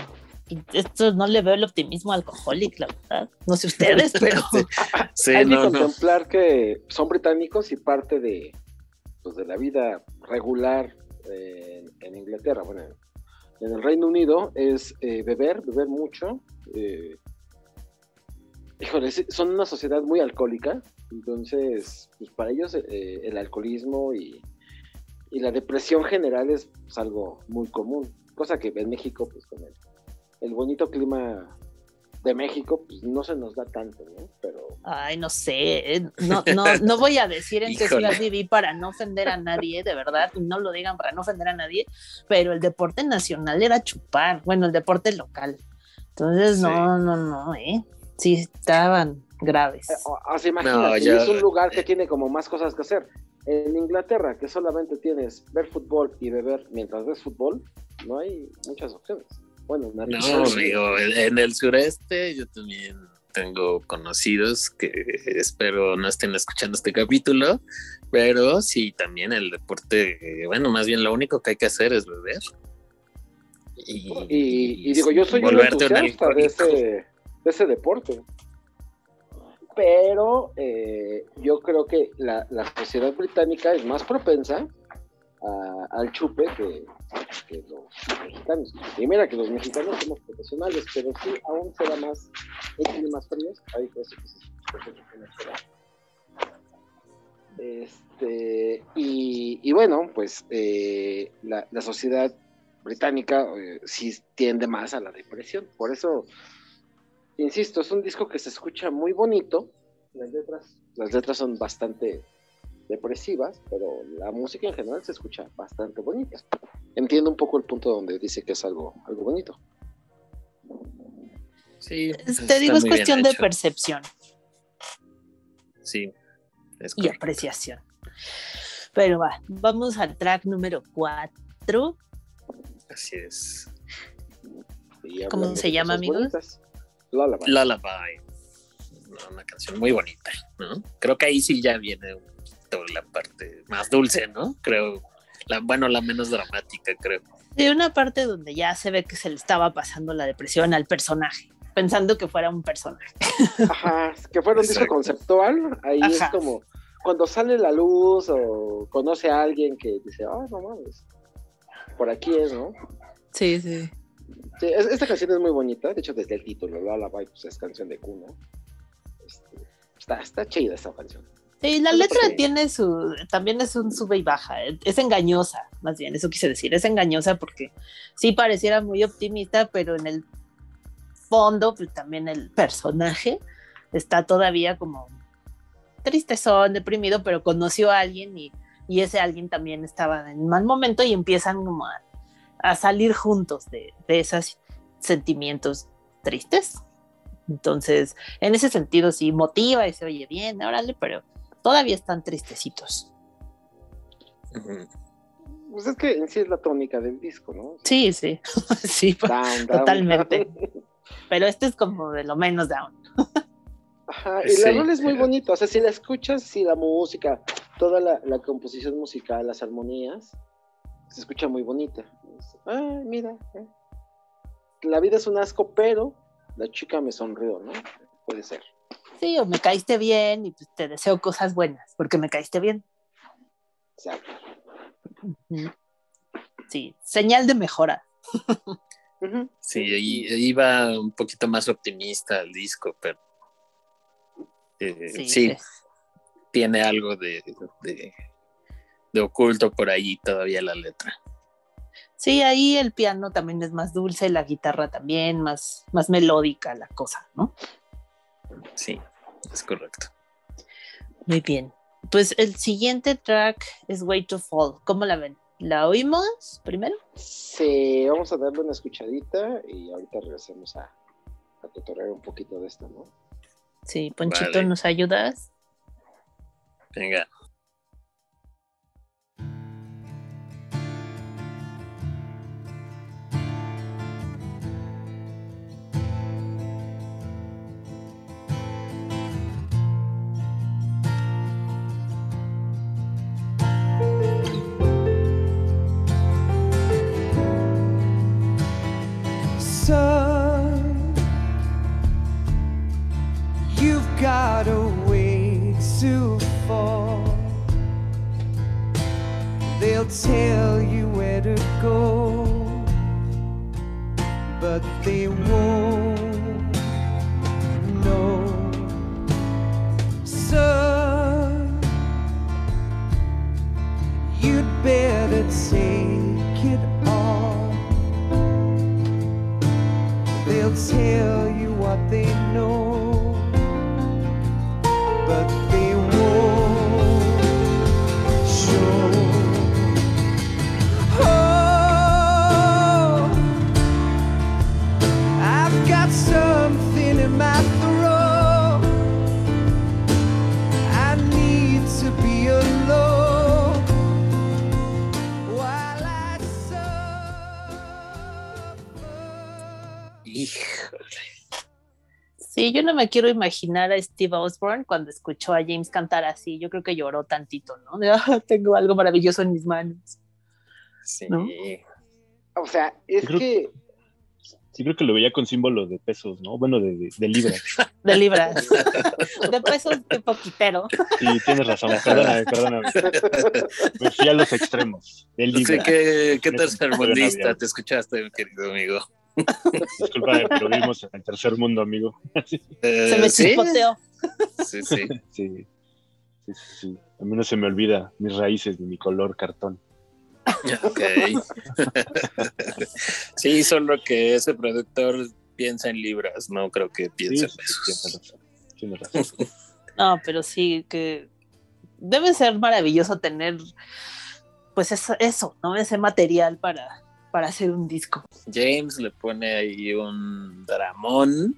esto no le veo el optimismo alcohólico, la verdad. No sé ustedes, pero Sí, Hay que no, no. contemplar que son británicos y parte de, pues, de la vida regular eh, en, en Inglaterra, bueno, en el Reino Unido es eh, beber, beber mucho. eh, híjole, son una sociedad muy alcohólica, entonces, pues para ellos eh, el alcoholismo y, la depresión general es pues, algo muy común, cosa que en México, pues con el bonito clima de México, pues no se nos da tanto, ¿no? Pero Ay, no sé, eh, no, no, no voy a decir en qué ciudad viví para no ofender a nadie, de verdad, y no lo digan para no ofender a nadie, pero el deporte nacional era chupar, bueno, el deporte local. Entonces, Sí. no, no, no, ¿eh? Sí, estaban graves. Eh, o- o sea, imagínate, No, es un lugar que tiene como más cosas que hacer. En Inglaterra, que solamente tienes ver fútbol y beber mientras ves fútbol, no hay muchas opciones. Bueno, en No, digo, en el sureste yo también tengo conocidos que espero no estén escuchando este capítulo, pero sí, también el deporte, bueno, más bien lo único que hay que hacer es beber. Y, y, y digo, yo soy un entusiasta de ese, de ese deporte. Pero eh, yo creo que la, la sociedad británica es más propensa al chupe que, los mexicanos. Y mira que los mexicanos somos profesionales, pero sí aún se da más en climas fríos. Este, y, y bueno, pues eh, la, la sociedad británica eh, sí tiende más a la depresión. Por eso, insisto, es un disco que se escucha muy bonito. Las letras, las letras son bastante depresivas, pero la música en general se escucha bastante bonita. Entiendo un poco el punto donde dice que es algo, algo bonito. Sí, Te digo, es cuestión de percepción Sí, es y apreciación. Pero va, vamos al track número 4. Así es. ¿Cómo se llama, amigos? Lullaby. Lullaby. Una canción muy bonita, ¿no? Creo que ahí sí ya viene un poquito la parte más dulce, ¿no? Creo, la, bueno, la menos dramática, creo. De una parte donde ya se ve que se le estaba pasando la depresión al personaje, pensando que fuera un personaje. Ajá, que fuera un disco conceptual, ahí es como cuando sale la luz o conoce a alguien que dice, ah, no mames, por aquí es, ¿no? Sí, sí. Sí, es- esta canción es muy bonita, de hecho desde el título, Lullaby, pues es canción de cuna. Este, está, está chida esta canción. Sí, la letra tiene su, también es un sube y baja, eh, es engañosa, más bien, eso quise decir, es engañosa porque sí pareciera muy optimista, pero en el fondo, pues también el personaje está todavía como tristezón, deprimido, pero conoció a alguien y, y ese alguien también estaba en mal momento y empiezan como a, a salir juntos de, de esos sentimientos tristes. Entonces, en ese sentido sí motiva y se oye bien, órale, pero todavía están tristecitos. Pues es que en sí es la tónica del disco, ¿no? Sí, sí, sí, Down, down, Totalmente. down. pero este es como de lo menos down. Ajá, y Sí, la rola es muy bonita, o sea, si la escuchas, si la música, toda la, la composición musical, las armonías, se escucha muy bonita. Ah, mira, eh. la vida es un asco, pero la chica me sonrió, ¿no? Puede ser. Sí, o me caíste bien y pues te deseo cosas buenas porque me caíste bien. Exacto. Sí, señal de mejora. Sí, ahí iba un poquito más optimista el disco, pero eh, Sí, sí, sí. tiene algo de, de, de oculto por ahí todavía la letra. Sí, ahí el piano también es más dulce, la guitarra también, más, más melódica la cosa, ¿no? Sí, es correcto. Muy bien. Pues el siguiente track es Way to Fall. ¿Cómo la ven? ¿La oímos primero? Sí, vamos a darle una escuchadita y ahorita regresemos a, a tutorear un poquito de esto, ¿no? Sí, Ponchito, Vale. ¿nos ayudas? Venga. But they won't Sí, yo no me quiero imaginar a Steve Osborne cuando escuchó a James cantar así. Yo creo que lloró tantito, ¿no? De, "Ah, tengo algo maravilloso en mis manos. Sí. ¿No? O sea, es creo- que Sí, creo que lo veía con símbolo de pesos, ¿no? Bueno, de, de, de libras. De libras. de pesos de poquitero. Sí, tienes razón. Perdóname, perdóname. Me fui a los extremos. De libras. qué, qué ese tercermundista te escuchaste, mi querido amigo. Disculpa, pero vivimos en el tercer mundo, amigo. Eh, Se me ¿sí? chispoteó. Sí, sí. sí, sí, sí. A mí no se me olvida mis raíces ni mi color cartón. Ok. sí, solo que ese productor piensa en libras, no creo que piense sí, en pesos. razón. Tienes razón. No, pero sí que debe ser maravilloso tener, pues eso, eso ¿no? Ese material para, para hacer un disco. James le pone ahí un dramón,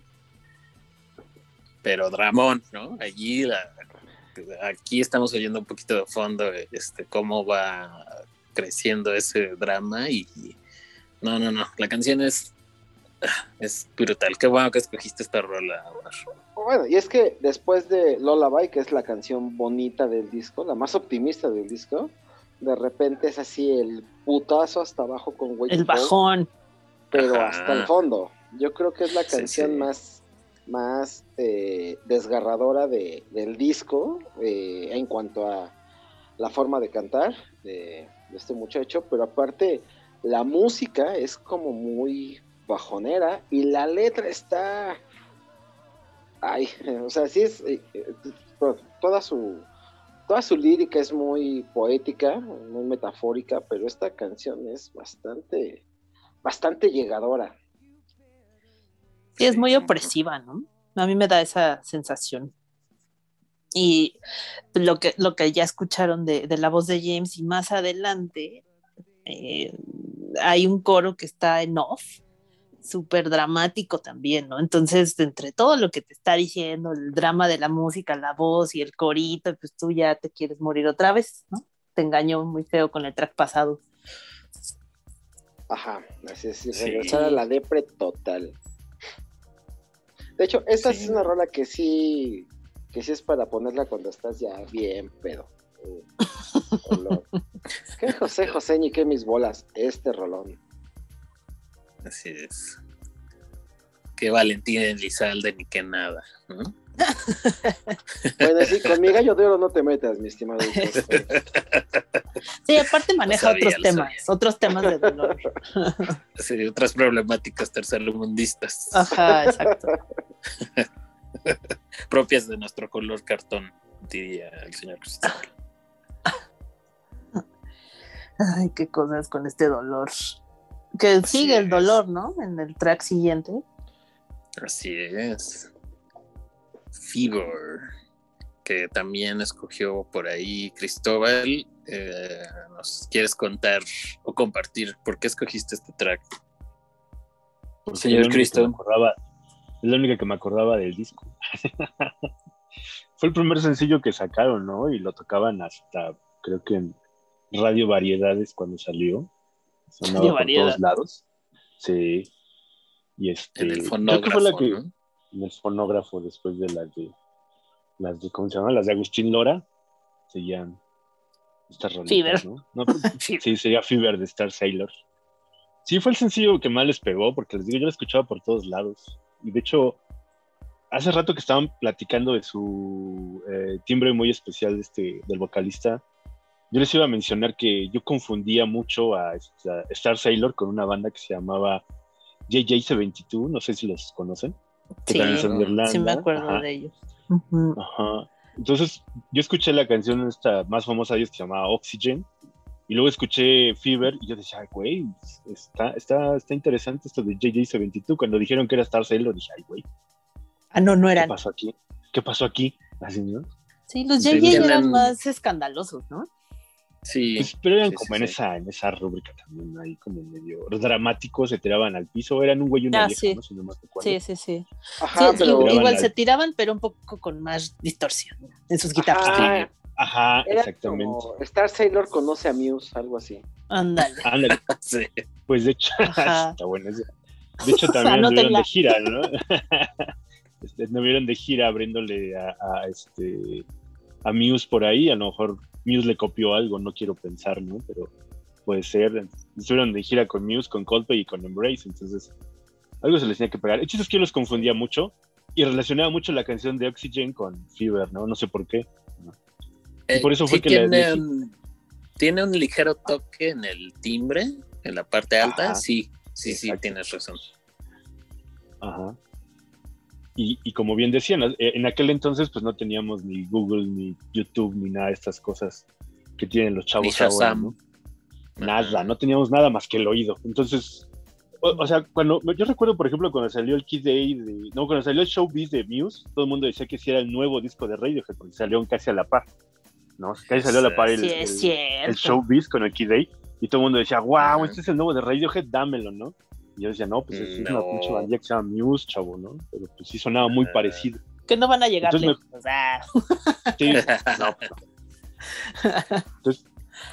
pero dramón, ¿no? Allí la, aquí estamos oyendo un poquito de fondo este cómo va creciendo ese drama y no, no, no, la canción es es brutal. Qué bueno que escogiste esta rola, Omar. Bueno, y es que después de Lullaby, que es la canción bonita del disco, la más optimista del disco, de repente es así el putazo hasta abajo con Wake El bajón. pero Ajá. hasta el fondo. Yo creo que es la canción sí. más, más eh, desgarradora de, del disco eh, en cuanto a la forma de cantar de, de este muchacho, pero aparte la música es como muy bajonera y la letra está Ay, o sea, sí es eh, eh, to- toda su, toda su lírica es muy poética, muy metafórica, pero esta canción es bastante, bastante llegadora. Sí, es muy opresiva, ¿no? A mí me da esa sensación. Y lo que, lo que ya escucharon de, de la voz de James y más adelante eh, hay un coro que está en off, súper dramático también, ¿no? Entonces, entre todo lo que te está diciendo, el drama de la música, la voz y el corito, pues tú ya te quieres morir otra vez, ¿no? Te engañó muy feo con el track pasado. Ajá, así es, regresar a la depre total. De hecho, esta es una rola que sí, que sí es para ponerla cuando estás ya bien pedo. Uh, olor. ¿Qué José José ni qué mis bolas? Este rolón. Así es. Que Valentín Elizalde ni que nada. ¿no? Bueno, sí, con mi gallo de oro no te metas, mi estimado. Sí, aparte maneja sabía, otros temas, sabía. otros temas de dolor. Sí, otras problemáticas tercermundistas Ajá, exacto. propias de nuestro color cartón, diría el señor Cristóbal. Ay, qué cosas con este dolor. Que Así sigue el es. dolor, ¿no? En el track siguiente. Así es. Fever, que también escogió por ahí Cristóbal. Eh, ¿Nos quieres contar o compartir por qué escogiste este track? Porque Señor Cristo. acordaba- Es la única que me acordaba del disco. Fue el primer sencillo que sacaron, ¿no? Y lo tocaban hasta, creo que en Radio Variedades cuando salió. Radio por todos lados. Sí. Y este. En el creo que fue la fonógrafo, que- ¿no? en el fonógrafo después de las de las de ¿cómo se llama? las de Agustín Lora seguían estas rolitas, Fever. ¿no? No, pues, sí, sería Fever de Star Sailor. Sí, fue el sencillo que más les pegó, porque les digo, yo lo escuchaba por todos lados. Y de hecho, hace rato que estaban platicando de su eh, timbre muy especial de este, del vocalista, yo les iba a mencionar que yo confundía mucho a, esta- Star Sailor con una banda que se llamaba JJ72, no sé si los conocen. que Sí, también son de Irlanda. sí me acuerdo Ajá. de ellos. Ajá. Entonces, yo escuché la canción esta más famosa de ellos que se llama Oxygen. Y luego escuché Fever y yo decía, "Ay, güey, está, está, está interesante esto de JJ72. Cuando dijeron que era Star Sailor, dije, ay, güey, Ah, no, no ¿qué eran. pasó aquí? ¿Qué pasó aquí? Así, ¿no? Sí, los JJ eran eran- más escandalosos, ¿no? Sí. Pues, pero eran sí, como sí, en, sí. Esa, en esa rúbrica también, ahí como medio dramáticos, se tiraban al piso. Eran un güey y una Ah, vieja, sí. ¿no? Si no me recuerdo. Sí, sí, sí. Ajá, Sí, pero igual, igual al- se tiraban, pero un poco con más distorsión en sus guitarras. Ajá, Ajá, era exactamente. como Star Sailor conoce a Muse, algo así. Ándale. Ándale, Sí. pues de hecho, está bueno. De hecho, también anduvieron de gira, ¿no? este, anduvieron de gira abriéndole a, a, este, a Muse por ahí. A lo mejor Muse le copió algo, no quiero pensar, ¿no? Pero puede ser. Estuvieron de gira con Muse, con Coldplay y con Embrace, entonces algo se les tenía que pegar. El chiste es que yo los confundía mucho y relacionaba mucho la canción de Oxygen con Fever, ¿no? No sé por qué. Eh, por eso fue sí que la tiene, un, tiene un ligero toque en el timbre, en la parte alta. Ajá. Sí, sí, sí, tienes razón. Ajá. Y, y como bien decían, eh, en aquel entonces pues no teníamos ni Google, ni YouTube, ni nada de estas cosas que tienen los chavos ahora. ¿no? Nada, no teníamos nada más que el oído. Entonces, o, o sea, cuando yo recuerdo, por ejemplo, cuando salió el Kid Day, de, no, cuando salió el Showbiz de Muse, todo el mundo decía que sí era el nuevo disco de Radiohead, porque salieron casi a la par, ¿no? Casi salió a la par el, Sí, el- Showbiz con el Kid Day, y todo el mundo decía, wow, Ajá. este es el nuevo de Radiohead, dámelo, ¿no? Y yo decía, no, pues es No. una pinche bandilla que se llama Muse, chavo, ¿no? Pero pues sí sonaba muy Ah. parecido. Que no van a llegar Entonces me-. Ah, Sí, no, pues, no. Entonces,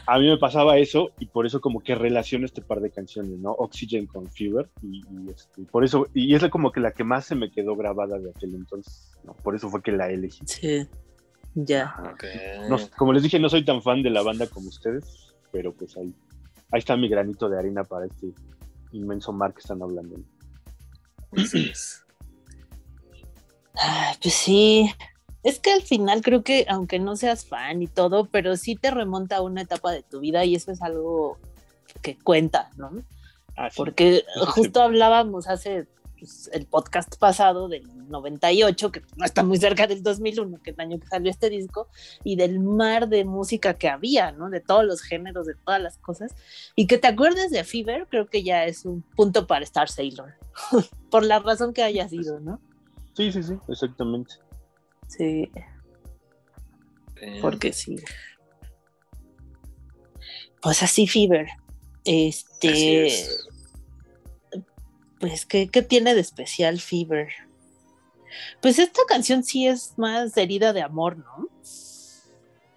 a mí me pasaba eso y por eso como que relaciono este par de canciones, ¿no? Oxygen con Fever y, y, este, por eso, y es la- como que la que más se me quedó grabada de aquel entonces, ¿no? Por eso fue que la elegí. sí, ya. Ajá. Ok. No, como les dije, no soy tan fan de la banda como ustedes, pero pues ahí, ahí está mi granito de arena para este inmenso mar que están hablando. Así es. Ay, pues sí. Es que al final creo que, aunque no seas fan y todo, pero sí te remonta a una etapa de tu vida y eso es algo que cuenta, ¿no? Ah, sí. Porque justo hablábamos hace pues, el podcast pasado del 98, que no está muy cerca del 2001, que es el año que salió este disco, y del mar de música que había, ¿no? De todos los géneros, de todas las cosas. Y que te acuerdes de Fever, creo que ya es un punto para Star Sailor, por la razón que haya sido, ¿no? Sí, sí, sí, exactamente. Sí, Eh, porque sí. Pues así, Fever. Este. Así es. Pues, ¿qué, qué tiene de especial Fever? Pues esta canción sí es más herida de amor, ¿no?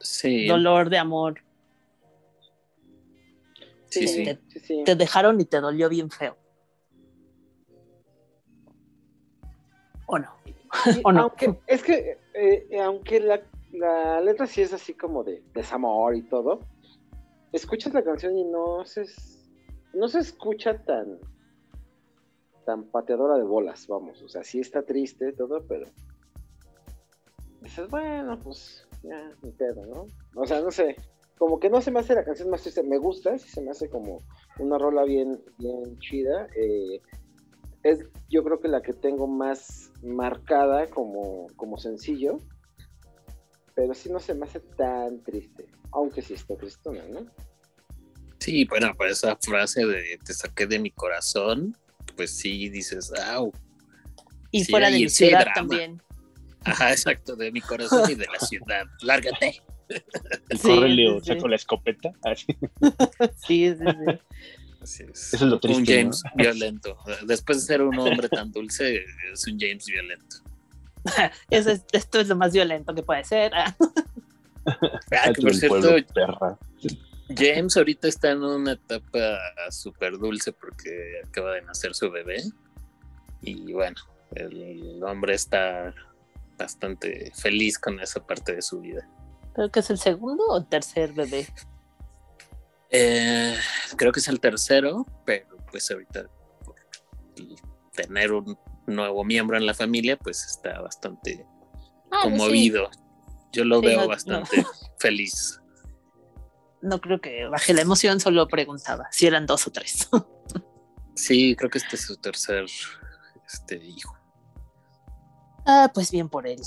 Sí, Dolor de amor. sí, sí, sí. sí, sí. Te dejaron y te dolió bien feo. ¿O no? ¿O no? Aunque, es que, eh, aunque la, la letra sí es así como de desamor y todo, escuchas la canción y no se, es- no se escucha tan, tan pateadora de bolas, vamos. O sea, sí está triste todo, pero dices, bueno, pues ya, ni pedo, ¿no? O sea, no sé, como que no se me hace la canción más triste. Me gusta, sí se me hace como una rola bien, bien chida. eh, es yo creo que la que tengo más marcada como, como sencillo, pero sí no se me hace tan triste, aunque sí está tristona, ¿no? Sí, bueno, pues esa frase de te saqué de mi corazón, pues sí dices, au. Y Sí, fuera de mi ciudad drama. también. Ajá, exacto, de mi corazón y de la ciudad. Lárgate. El Sí, corre sí, saco la escopeta. Así. Sí, sí, sí. Así es. Eso es lo un triste, James violento. Después de ser un hombre tan dulce, es un James violento. Eso es- esto es lo más violento que puede ser. Ah, que por cierto, perra. James ahorita está en una etapa súper dulce porque acaba de nacer su bebé. Y bueno, el hombre está bastante feliz con esa parte de su vida. Creo que es el segundo o tercer bebé. Eh, creo que es el tercero, pero pues ahorita por tener un nuevo miembro en la familia, pues está bastante Ah, sí. conmovido. Yo lo Sí, veo no- bastante feliz. No creo que baje la emoción, solo preguntaba si eran dos o tres. Sí, creo que este es su tercer este, hijo. Ah, pues bien por él.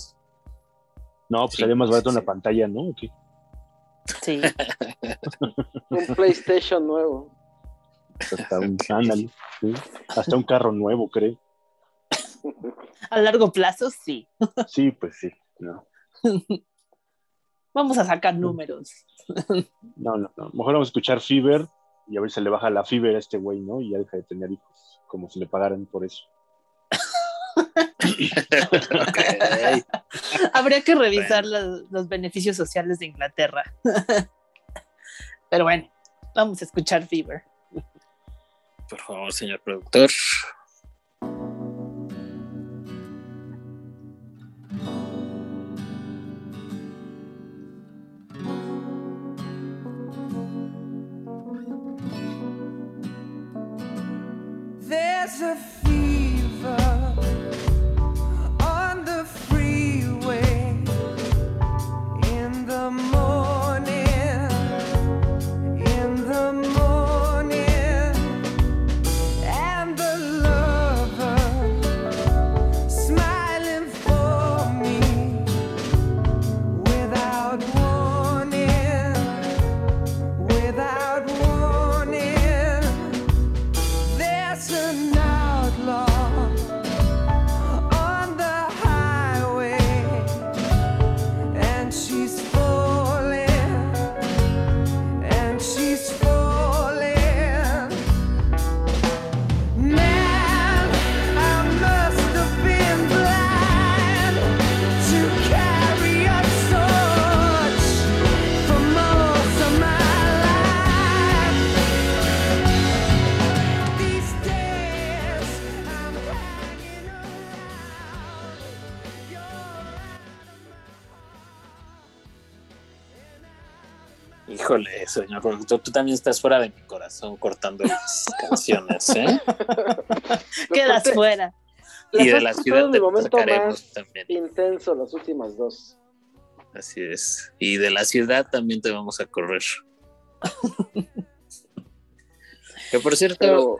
No, pues Sí, sería más barato sí, una sí. pantalla, ¿no? ¿O qué? Sí. Un PlayStation nuevo. Hasta un ándale, sí. Hasta un carro nuevo, creo. A largo plazo, sí. Sí, pues sí. No, Vamos a sacar números. no, no. no. Mejor vamos a escuchar Fever y a ver si le baja la Fever a este güey, ¿no? Y ya deja de tener hijos, como si le pagaran por eso. Habría que revisar los, los beneficios sociales de Inglaterra. Pero bueno, vamos a escuchar Fever. Por favor, señor productor. There's a señor productor, tú también estás fuera de mi corazón cortando las canciones, ¿eh? Quedas fuera. Y de la ciudad te momento más también. intenso las últimas dos. Así es. Y de la ciudad también te vamos a correr. que por cierto, Pero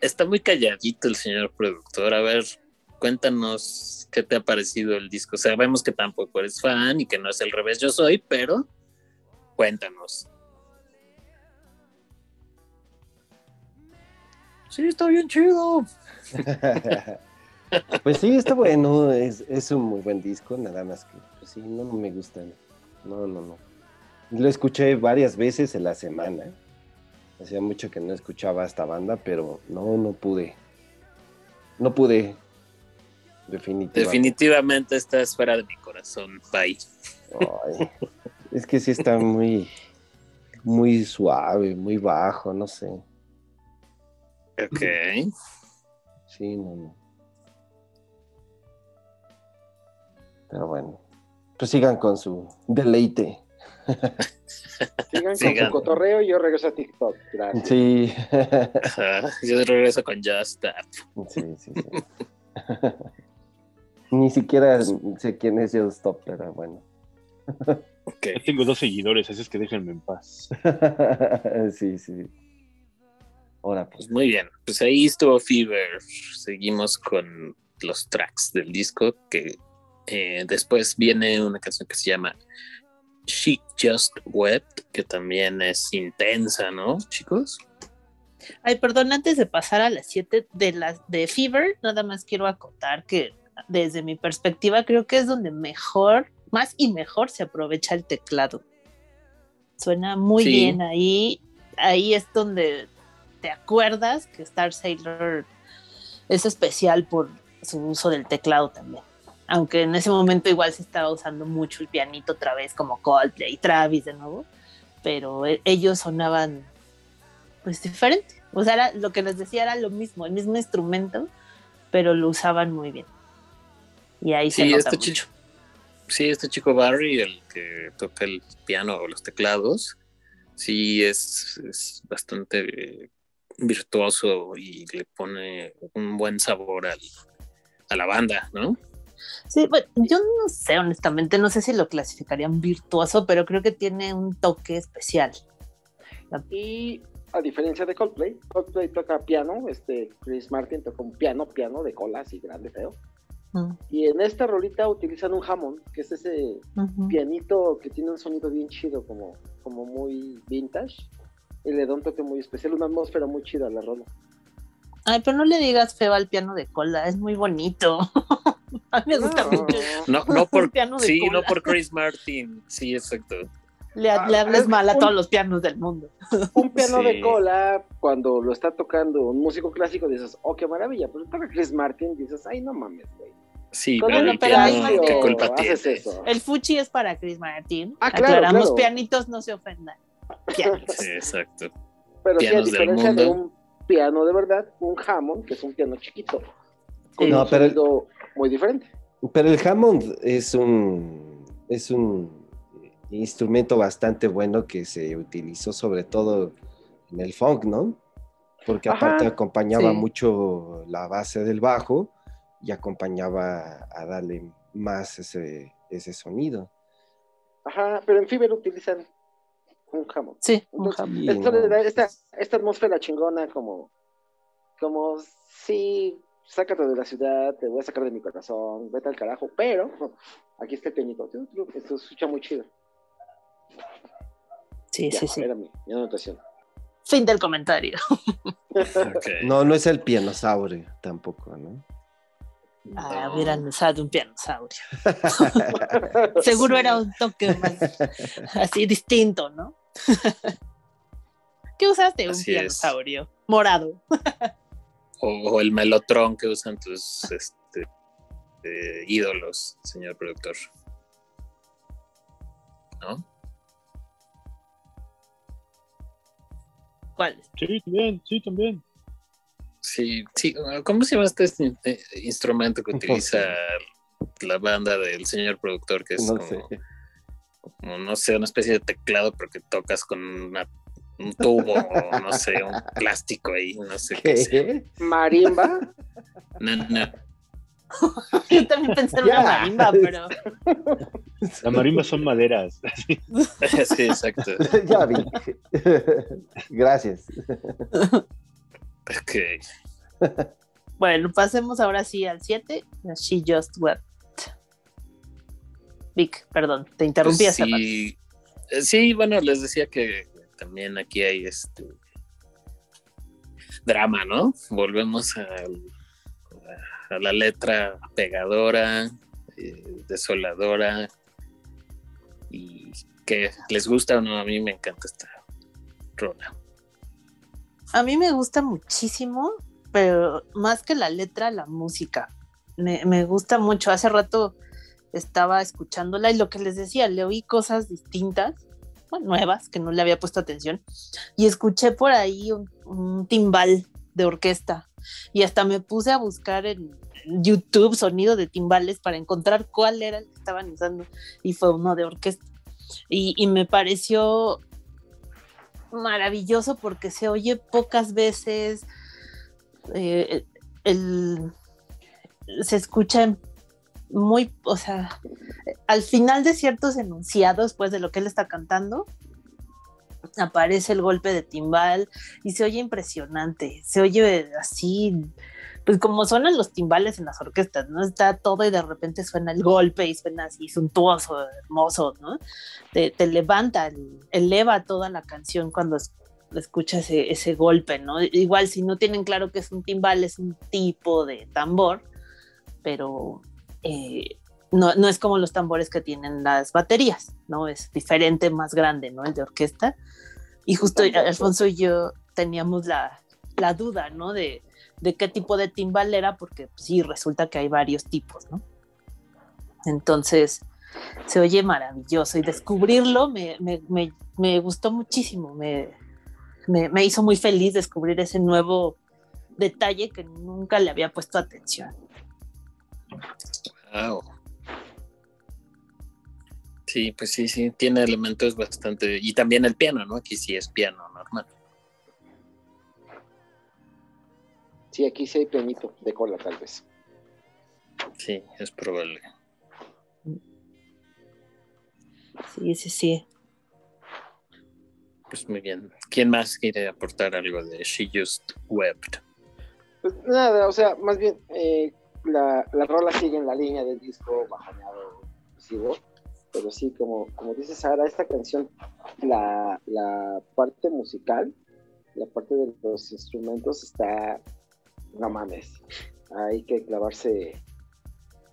está muy calladito el señor productor. A ver, cuéntanos qué te ha parecido el disco. Sabemos que tampoco eres fan y que no es el revés yo soy, pero cuéntanos. Sí, está bien chido. pues sí, está bueno, es, es un muy buen disco, nada más que, pues sí, no me gustan. No, no, no. Lo escuché varias veces en la semana. Hacía mucho que no escuchaba esta banda, pero no, no pude. No pude. Definitivamente. Definitivamente está fuera de mi corazón. Bye. Ay, es que sí está muy, muy suave, muy bajo, no sé. Ok. Sí, no, no. Pero bueno, pues sigan con su deleite. Sigan con su cotorreo y yo regreso a TikTok. Gracias. Sí, Ajá, Yo regreso con Just Tap. sí, sí. sí. Ni siquiera sé quién es Joe Stop, pero bueno. Ok. Ya tengo dos seguidores, así es que déjenme en paz. sí, sí. Ahora pues. Muy bien. Pues ahí estuvo Fever. Seguimos con los tracks del disco que eh, después viene una canción que se llama She Just Wept, que también es intensa, ¿no, chicos? Ay, perdón, antes de pasar a las 7 de las de Fever, nada más quiero acotar que desde mi perspectiva creo que es donde mejor, más y mejor se aprovecha el teclado. Suena muy Sí. bien ahí. Ahí es donde te acuerdas que Star Sailor es especial por su uso del teclado también. Aunque en ese momento igual se estaba usando mucho el pianito otra vez como Coldplay y Travis de nuevo, pero e- ellos sonaban pues diferente. O sea, era- lo que les decía era lo mismo, el mismo instrumento, pero lo usaban muy bien. Y ahí se Sí, nota este mucho. chico. Sí, este chico Barry, el que toca el piano o los teclados, sí es, es bastante eh, virtuoso y le pone un buen sabor al- a la banda, ¿no? Sí, bueno, yo no sé, honestamente, no sé si lo clasificarían virtuoso, pero creo que tiene un toque especial. Y a diferencia de Coldplay, Coldplay toca piano, este Chris Martin toca un piano, piano de cola así grande, feo. Mm, Y en esta rolita utilizan un Hammond, que es ese pianito que tiene un sonido bien chido, como, como muy vintage. Y le da un toque muy especial, una atmósfera muy chida a la rola. Ay, pero no le digas feo al piano de cola, es muy bonito. a mí me gusta No. mucho. No, no por, Piano de sí, cola. no por Chris Martin, sí, exacto. Le, Ah, le hables es mal a un- todos los pianos del mundo. Un piano Sí. de cola, cuando lo está tocando un músico clásico, dices, oh, qué maravilla. Pero toca Chris Martin, dices, ay, no mames, güey. Sí, pero el pero piano, ahí ¿qué no culpa tiene? haces eso. El fuchi es para Chris Martin. Ah, claro, Aclaramos, claro. pianitos no se ofendan. Pianitos. Sí, exacto. Pero sí, a pianos diferencia de un piano de verdad, un Hammond, que es un piano chiquito, con No, un pero- sonido muy diferente. Pero el Hammond es un, es un instrumento bastante bueno que se utilizó sobre todo en el funk, ¿no? Porque Ajá, aparte acompañaba sí. mucho la base del bajo y acompañaba a darle más ese, ese sonido. Ajá, pero en Fever utilizan un Hammond. Sí, un Entonces. Sí, esto le da esta, esta atmósfera chingona como, como, sí, sácate de la ciudad, te voy a sacar de mi corazón, vete al carajo, pero aquí está el tu, esto escucha muy chido. Sí, Ya, sí, sí. Era mi, mi anotación. Fin del comentario. No, no es el pianosaurio tampoco, ¿no? Ah, No. hubieran usado un pianosaurio. Seguro Sí. era un toque más así distinto, ¿no? ¿Qué usaste? Un es. pianosaurio. Morado. O, o el melotrón que usan tus este, eh, ídolos, señor productor. ¿No? ¿Cuál? Sí, también, sí, también. Sí, sí. ¿Cómo se llama este in- eh, instrumento que utiliza la banda del señor productor? Que es No como, sé. Como, no sé, una especie de teclado, pero que tocas con una- un tubo o no sé, un plástico ahí, no sé qué. sea. ¿Qué? Marimba, No, no. Yo también pensé en una marimba, pero Las marimbas son maderas. Sí, exacto. ya vi. Gracias. Ok. Bueno, pasemos ahora sí al 7, She Just Wept. Vic, perdón, te interrumpí Pues sí, sí, bueno, les decía que también aquí hay este drama, ¿no? Volvemos al- a, a la letra pegadora, eh, desoladora, y que les gusta o no, a mí me encanta esta rola. A mí me gusta muchísimo, pero más que la letra, la música. Me, me gusta mucho. Hace rato estaba escuchándola y lo que les decía, le oí cosas distintas, bueno, nuevas, que no le había puesto atención, y escuché por ahí un, un timbal de orquesta y hasta me puse a buscar en YouTube sonido de timbales para encontrar cuál era el que estaban usando y fue uno de orquesta. Y, y me pareció maravilloso porque se oye pocas veces, eh, el, se escucha en muy, o sea, al final de ciertos enunciados, pues de lo que él está cantando, aparece el golpe de timbal y se oye impresionante, se oye así, pues como suenan los timbales en las orquestas, ¿no? Está todo y de repente suena el golpe y suena así suntuoso, hermoso, ¿no? Te, te levanta, el- eleva toda la canción cuando es- escuchas ese, ese golpe, ¿no? Igual si no tienen claro que es un timbal, es un tipo de tambor, pero eh, no, no es como los tambores que tienen las baterías, ¿no? Es diferente, más grande, ¿no? El de orquesta. Y justo Alfonso y yo teníamos la, la duda, ¿no? De, de qué tipo de timbal era, porque sí, resulta que hay varios tipos, ¿no? Entonces, se oye maravilloso y descubrirlo me, me- me- me gustó muchísimo, me, me- me hizo muy feliz descubrir ese nuevo detalle que nunca le había puesto atención. Wow. Sí, pues sí, sí, tiene elementos bastante. Y también el piano, ¿no? Aquí sí es piano normal. Sí, aquí sí hay pianito de cola, tal vez. Sí, es probable. Sí, sí, sí. Pues muy bien. ¿Quién más quiere aportar algo de She Just Wept? Pues nada, o sea, más bien, eh, la, la rola sigue en la línea del disco bajoneado pero sí, como, como dice Sara, esta canción, la, la parte musical, la parte de los instrumentos está, no mames, hay que clavarse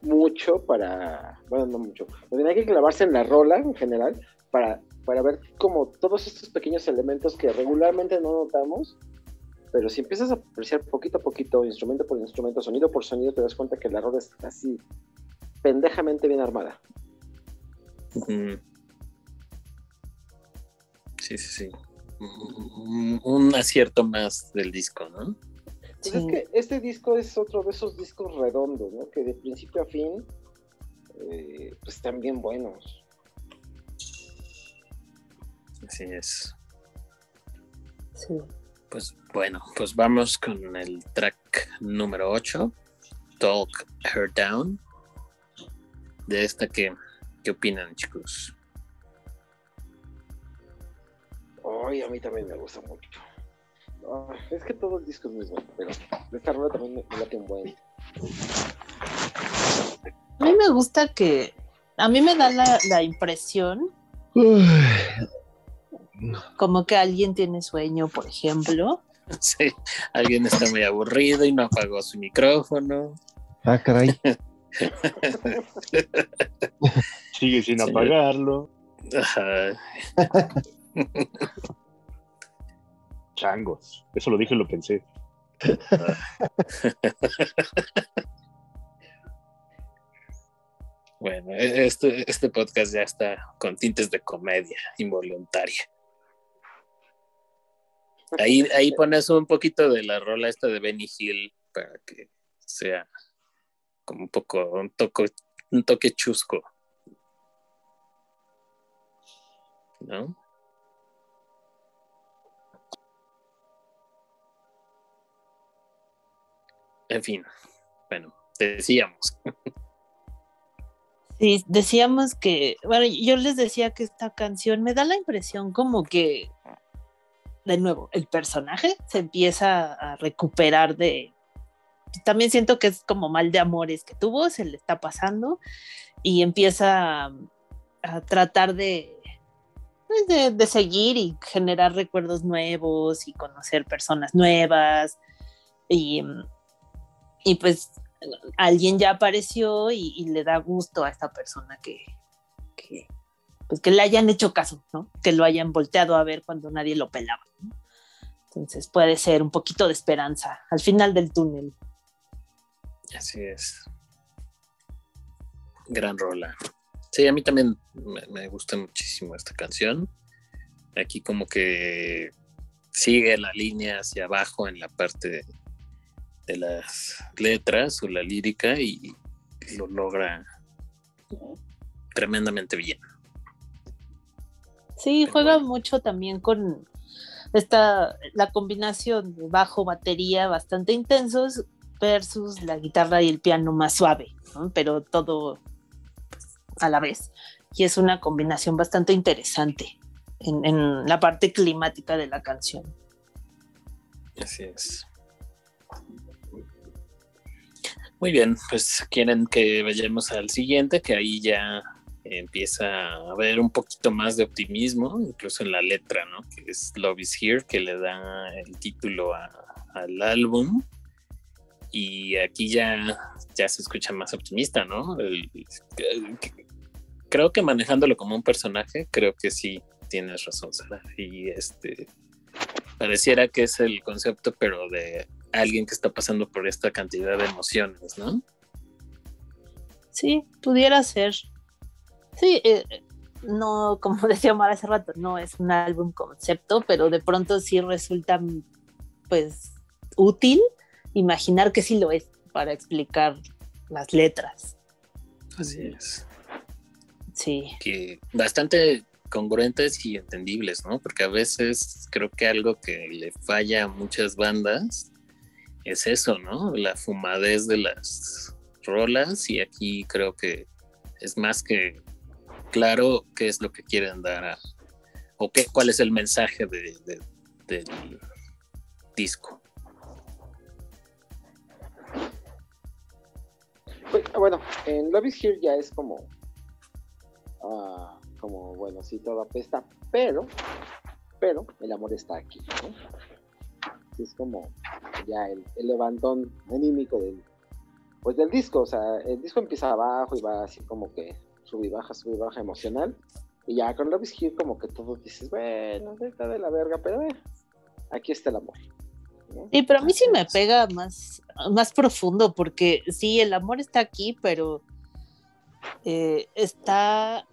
mucho para, bueno, no mucho, bien hay que clavarse en la rola en general para, para ver como todos estos pequeños elementos que regularmente no notamos pero si empiezas a apreciar poquito a poquito, instrumento por instrumento, sonido por sonido, te das cuenta que la rola está así pendejamente bien armada. Ujú. Sí, sí, sí. Un, un acierto más del disco, ¿no? Pues Sí. es que este disco es otro de esos discos redondos, ¿no? Que de principio a fin, eh, pues están bien buenos. Así es. sí. Pues bueno, pues vamos con el track número 8, Talk Her Down. De esta que, ¿qué opinan, chicos? Ay, a mí también me gusta mucho. Ah, es que todo el disco es muy bueno, pero esta rola también me, me late un buen. A mí me gusta que, a mí me da la, la impresión como que alguien tiene sueño, por ejemplo. Sí, alguien está muy aburrido y no apagó su micrófono. Ah, caray. Sigue sin Sí. apagarlo. Ajá. Changos. Eso lo dije y lo pensé. Bueno, e- este, este podcast ya está con tintes de comedia involuntaria. Ahí, ahí pones un poquito de la rola esta de Benny Hill para que sea como un poco, un toque, un toque chusco. ¿No? En fin, bueno, decíamos. Sí, decíamos que, bueno, yo les decía que esta canción me da la impresión como que, de nuevo, el personaje se empieza a recuperar de, también siento que es como mal de amores que tuvo, se le está pasando y empieza a, tratar de, pues, de, de seguir y generar recuerdos nuevos y conocer personas nuevas y, y pues alguien ya apareció y, le da gusto a esta persona que, pues que le hayan hecho caso, ¿no? Que lo hayan volteado a ver cuando nadie lo pelaba. Entonces puede ser un poquito de esperanza al final del túnel. Así es. Gran rola. Sí, a mí también me, gusta muchísimo esta canción. Aquí como que sigue la línea hacia abajo en la parte de las letras o la lírica y lo logra tremendamente bien. Sí, juega mucho también con esta, la combinación de bajo, batería bastante intensos versus la guitarra y el piano más suave, ¿no? pero todo a la vez. Y es una combinación bastante interesante en, en la parte climática de la canción. Así es. Muy bien, pues quieren que vayamos al siguiente, que ahí ya empieza a haber un poquito más de optimismo, incluso en la letra, ¿no? Que es Love is Here, que le da el título al álbum. Y aquí ya, ya se escucha más optimista, ¿no? Creo que manejándolo como un personaje, creo que sí tienes razón, Sara. Y este pareciera que es el concepto, pero de alguien que está pasando por esta cantidad de emociones, ¿no? Sí, pudiera ser. Sí, eh, eh, no, como decía Omar hace rato, no es un álbum concepto, pero de pronto sí resulta, pues, útil imaginar que sí lo es para explicar las letras. Así es. Sí, Que bastante congruentes y entendibles, ¿no? Porque a veces creo que algo que le falla a muchas bandas es eso, ¿no? La fumadez de las rolas y aquí creo que es más que claro qué es lo que quieren dar o qué, cuál es el mensaje de- de- del disco. Pues, bueno, en Love is Here ya es como. ah, como, bueno, sí, todo apesta, pero. Pero el amor está aquí, es como ya el, el levantón anímico del. Pues del disco, o sea, el disco empieza abajo y va así como que sube y baja, sube y baja emocional. Y ya con Love is Here, como que todo dices, bueno, está de la verga, pero eh, aquí está el amor. ¿no? Sí, pero a mí sí me pega más, más profundo porque sí, el amor está aquí, pero eh, está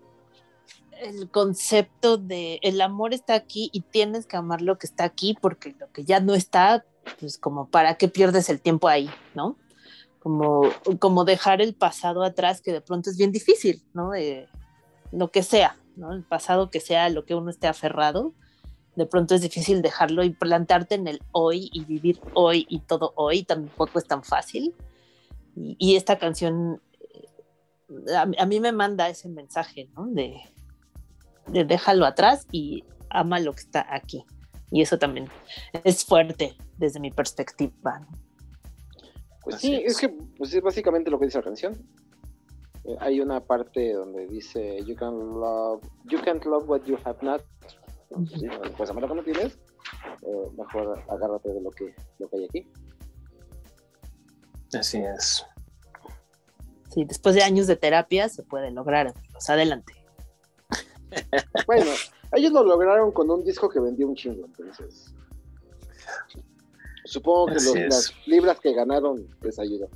el concepto de el amor está aquí y tienes que amar lo que está aquí porque lo que ya no está, pues como para qué pierdes el tiempo ahí, ¿no? Como, como dejar el pasado atrás que de pronto es bien difícil, ¿no? Eh, lo que sea, ¿no? El pasado que sea lo que uno esté aferrado, de pronto es difícil dejarlo y plantarte en el hoy y vivir hoy y todo hoy tampoco es tan fácil. Y, y esta canción eh, a, a mí me manda ese mensaje, ¿no? De, de déjalo atrás y ama lo que está aquí. Y eso también es fuerte desde mi perspectiva. ¿no? Pues Así sí, es. es que pues es básicamente lo que dice la canción. Eh, hay una parte donde dice you can love you can't love what you have not. Pues, sí, pues amar lo que no tienes. eh, mejor agárrate de lo que lo que hay aquí. Así es. Sí, después de años de terapia se puede lograr, amigos. Adelante. Bueno, ellos lo lograron con un disco que vendió un chingo, entonces. Supongo que los- las libras que ganaron les ayudó.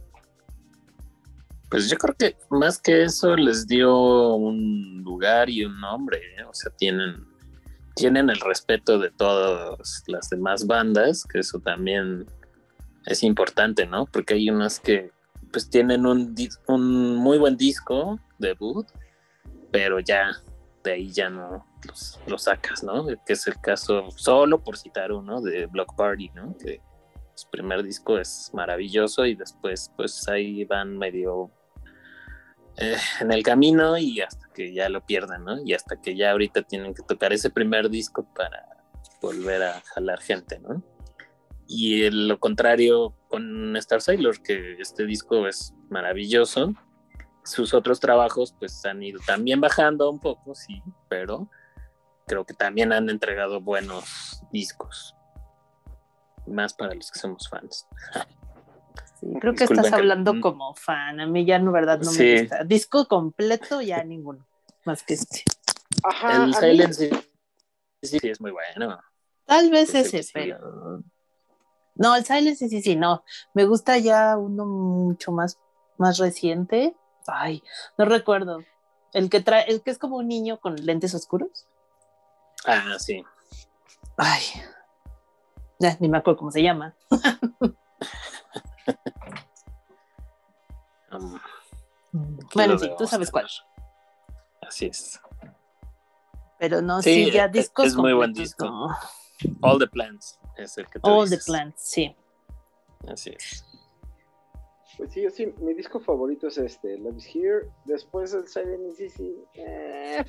Pues yo creo que más que eso les dio un lugar y un nombre, ¿eh? o sea, tienen, tienen el respeto de todas las demás bandas, que eso también es importante, ¿no? Porque hay unas que pues tienen un, un muy buen disco debut, pero ya de ahí ya no los, los sacas, ¿no? Que es el caso, solo por citar uno, de Block Party, ¿no? Que su primer disco es maravilloso y después pues ahí van medio eh, en el camino y hasta que ya lo pierden, ¿no? Y hasta que ya ahorita tienen que tocar ese primer disco para volver a jalar gente, ¿no? Y lo contrario con Star Sailor, que este disco es maravilloso. Sus otros trabajos pues han ido también bajando un poco, sí, pero creo que también han entregado buenos discos. Más para los que somos fans. Sí, creo que Disculpen estás hablando como fan. A mí ya, no, verdad, no Sí. me gusta. Disco completo, ya ninguno. Más que este. Ajá, el mí- Silence sí, sí, es muy bueno. Tal vez Pues ese, pero. No, el Silence sí, sí, sí, no. Me gusta ya uno mucho más, más reciente. Ay, no recuerdo. El que trae, el que es como un niño con lentes oscuros. Ah, sí. Ay. Ya, ni me acuerdo cómo se llama. Um, Bueno, sí, tú sabes cuál. Así es. Pero no, Sí, sí, ya es- discos es muy buen disco. no. All the Plants es el que te All the. Plants, sí. Así es. Pues sí, sí, mi disco favorito es este, Love is Here. Después el Silent sí. eh,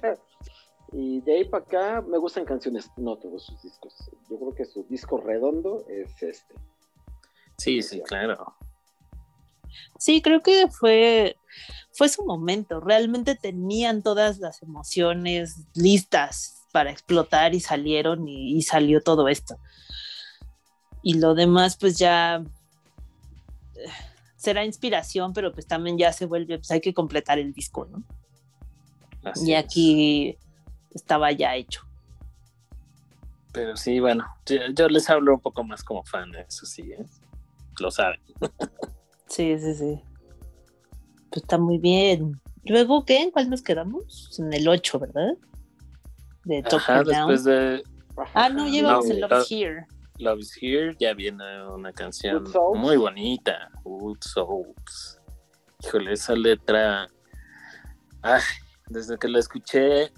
Y de ahí para acá me gustan canciones, no todos sus discos. Yo creo que su disco redondo es este. Sí, sí, claro. Sí, creo que fue, fue su momento. Realmente tenían todas las emociones listas para explotar y salieron y, y salió todo esto. Y lo demás, pues ya eh, será inspiración, pero pues también ya se vuelve, pues hay que completar el disco, ¿no? Así y es. aquí estaba ya hecho. Pero sí, bueno, yo, yo les hablo un poco más como fan, eso sí, ¿eh? Lo saben. Sí, sí, sí. Pues está muy bien. Luego, ¿qué? ¿En cuál nos quedamos? En el 8, ¿verdad? De Top Ajá, Her Down. después de Ah, no, llevamos No, el Love is Here. Love is Here ya viene una canción muy bonita, Good Souls. Híjole, esa letra, ay, desde que la escuché,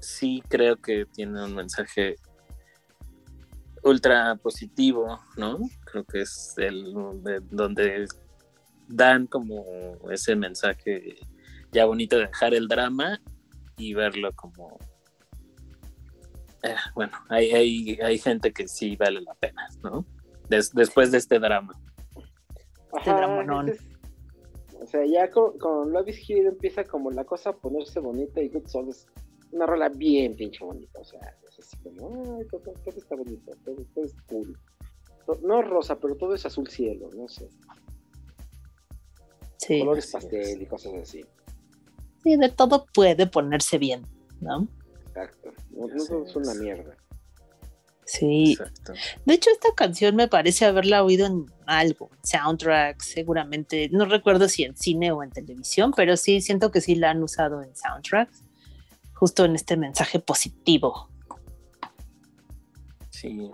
sí creo que tiene un mensaje ultra positivo, ¿no? Creo que es el de- donde dan como ese mensaje ya bonito de dejar el drama y verlo como eh, bueno, hay, hay, hay gente que sí vale la pena, ¿no? Des- después de este drama. Este dramonón. ese es- o sea, ya con, con Love is Here empieza como la cosa a ponerse bonita y Good Soul es una rola bien pinche bonita. O sea, es así como, ay, todo, todo está bonito, todo, todo es cool. No es rosa, pero todo es azul cielo, no sé. Sí. Colores pastel y cosas así. Sí, de todo puede ponerse bien, ¿no? Exacto. No, no es una mierda. Sí. Exacto. De hecho, esta canción me parece haberla oído en algo, soundtrack, seguramente. No recuerdo si en cine o en televisión, pero sí siento que sí la han usado en soundtracks, justo en este mensaje positivo. Sí.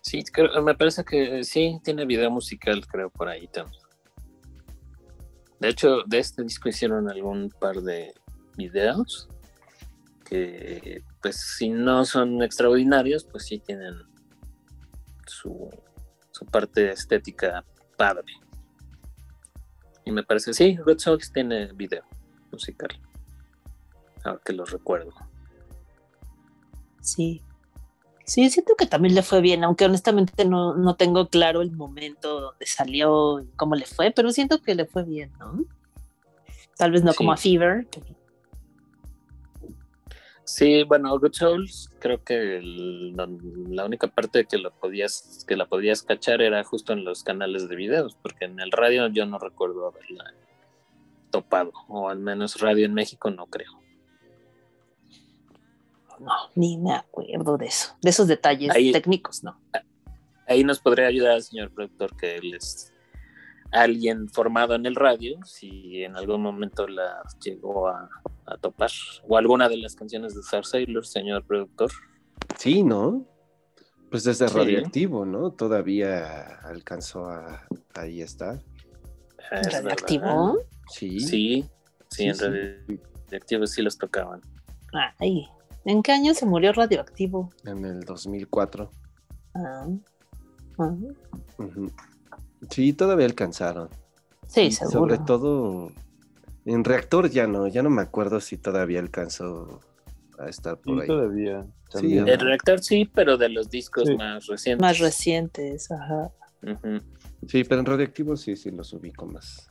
Sí, creo- me parece que sí, tiene video musical, creo, por ahí también. De hecho, de este disco hicieron algún par de videos que, pues, si no son extraordinarios, pues sí tienen su, su parte estética padre. Y me parece, sí, Red Sox tiene video musical. Ahora que lo recuerdo. Sí. Sí, siento que también le fue bien, aunque honestamente no, no tengo claro el momento donde salió y cómo le fue, pero siento que le fue bien, ¿no? Tal vez no como a. Fever. pero- Sí, bueno, Good Souls, creo que el- la única parte que la podías que la podías cachar era justo en los canales de videos, porque en el radio yo no recuerdo haberla topado, o al menos radio en México no creo. No, ni me acuerdo de eso, de esos detalles Ahí- técnicos, ¿no? Ahí nos podría ayudar el señor productor, que él es alguien formado en el radio, si en algún momento la llegó a, a topar, o alguna de las canciones de Star Sailor, señor productor. Sí, ¿no? Pues desde Sí. radioactivo, ¿no? Todavía alcanzó a ahí estar. Es. Radioactivo. Sí. Sí, sí, en Sí, radioactivo sí los tocaban. Ay, ¿en qué año se murió Radioactivo? En el 2004. Ah, ah. Sí, todavía alcanzaron. sí, Y seguro. Sobre todo en reactor ya no, ya no me acuerdo si todavía alcanzó a estar por Sí, ahí. todavía. Sí, también. El reactor sí, pero de los discos Sí. más recientes. Más recientes, ajá. Sí, pero en radioactivo sí, sí los ubico más.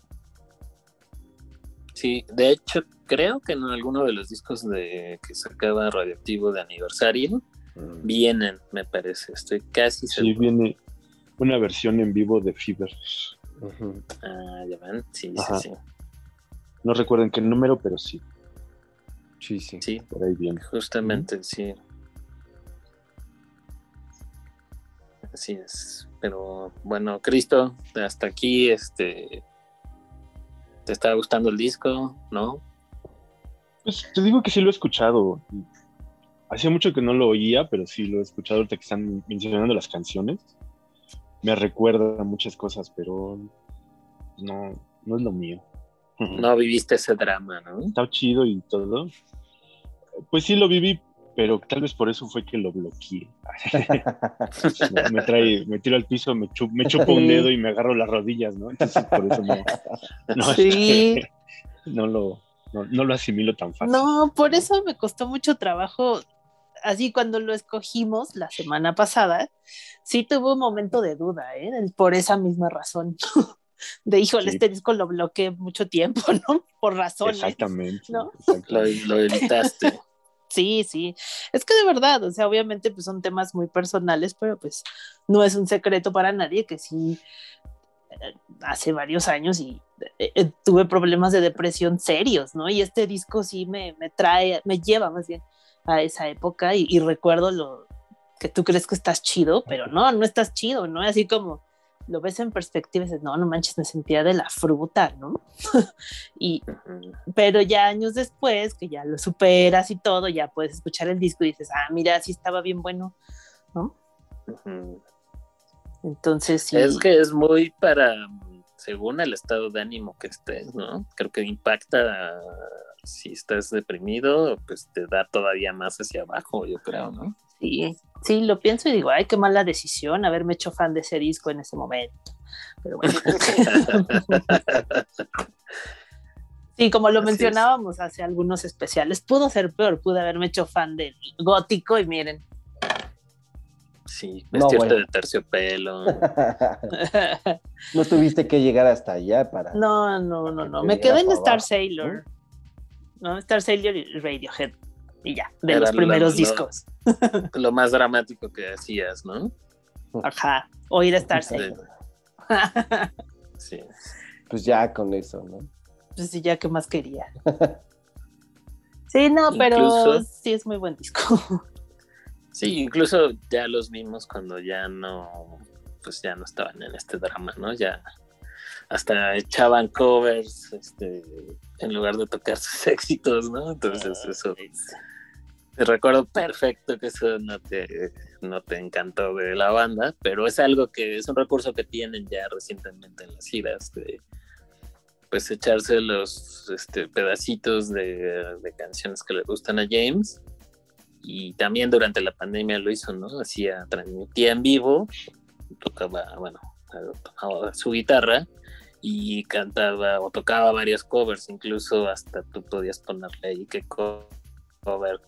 Sí, de hecho, creo que en alguno de los discos de que sacaba Radioactivo de aniversario Mm. vienen, me parece. Estoy casi Sí, seguro. viene una versión en vivo de Fever. Ah, ya ven. Sí, Ajá. sí, sí. No recuerdo en qué número, pero sí, Sí, sí. Sí, por ahí viene. justamente, sí. Así es. Pero bueno, Cristo, hasta aquí, este. ¿Te está gustando el disco? ¿No? Pues te digo que sí lo he escuchado. Hacía mucho que no lo oía, pero sí lo he escuchado ahorita que están mencionando las canciones. Me recuerda muchas cosas, pero no, no es lo mío. No viviste ese drama, ¿no? Está chido y todo. Pues sí lo viví, pero tal vez por eso fue que lo bloqueé. No, me trae, me tiro al piso, me, chu- me chupo un dedo y me agarro las rodillas, ¿no? Entonces por eso no, no, Sí. este, no lo, no, no lo asimilo tan fácil. No, por eso me costó mucho trabajo. Así cuando lo escogimos la semana pasada, sí tuve un momento de duda, ¿eh? por esa misma razón. De híjole, Sí. este disco lo bloqueé mucho tiempo, ¿no? Por razones. Exactamente. ¿no? Lo, lo evitaste. Sí, sí. Es que de verdad, o sea, obviamente pues son temas muy personales, pero pues no es un secreto para nadie que sí hace varios años y eh, eh, tuve problemas de depresión serios, ¿no? Y este disco sí me, me trae, me lleva más bien a esa época y, y recuerdo lo que tú crees que estás chido, pero no, no estás chido, ¿no? Así como lo ves en perspectiva y dices, no, no manches, me sentía de la fruta, ¿no? y, pero ya años después, que ya lo superas y todo, ya puedes escuchar el disco y dices, ah, mira, sí estaba bien bueno, ¿no? Entonces sí. Es que es muy para, según el estado de ánimo que estés, ¿no? Creo que impacta si estás deprimido, pues te da todavía más hacia abajo, yo creo, ¿no? Sí, sí, lo pienso y digo, ay, qué mala decisión haberme hecho fan de ese disco en ese momento. Pero bueno. sí, como lo Así es. mencionábamos hace algunos especiales, pudo ser peor, pude haberme hecho fan del gótico y miren. Sí, No, vestirte bueno. de terciopelo. no tuviste que llegar hasta allá para. no, no, no, no, Que me quedé en Star abajo, Sailor. ¿no? Star Sailor y Radiohead. Y ya, de Era los lo- primeros lo- discos. Lo más dramático que hacías, ¿no? Ajá, oír Star. Sailor. Sí. Pues ya con eso, ¿no? pues sí, ya qué más quería. Sí, no, pero Incluso- sí es muy buen disco. Sí, incluso ya los vimos cuando ya no, pues ya no estaban en este drama, ¿no? Ya hasta echaban covers, este, en lugar de tocar sus éxitos, ¿no? Entonces eso, te recuerdo perfecto que eso no te, no te encantó de la banda, pero es algo que es un recurso que tienen ya recientemente en las giras, de pues echarse los este, pedacitos de, de canciones que le gustan a James y también durante la pandemia lo hizo, ¿no? Hacía, transmitía en vivo, tocaba, bueno, tocaba su guitarra y cantaba o tocaba varios covers, incluso hasta tú podías ponerle ahí qué co- cover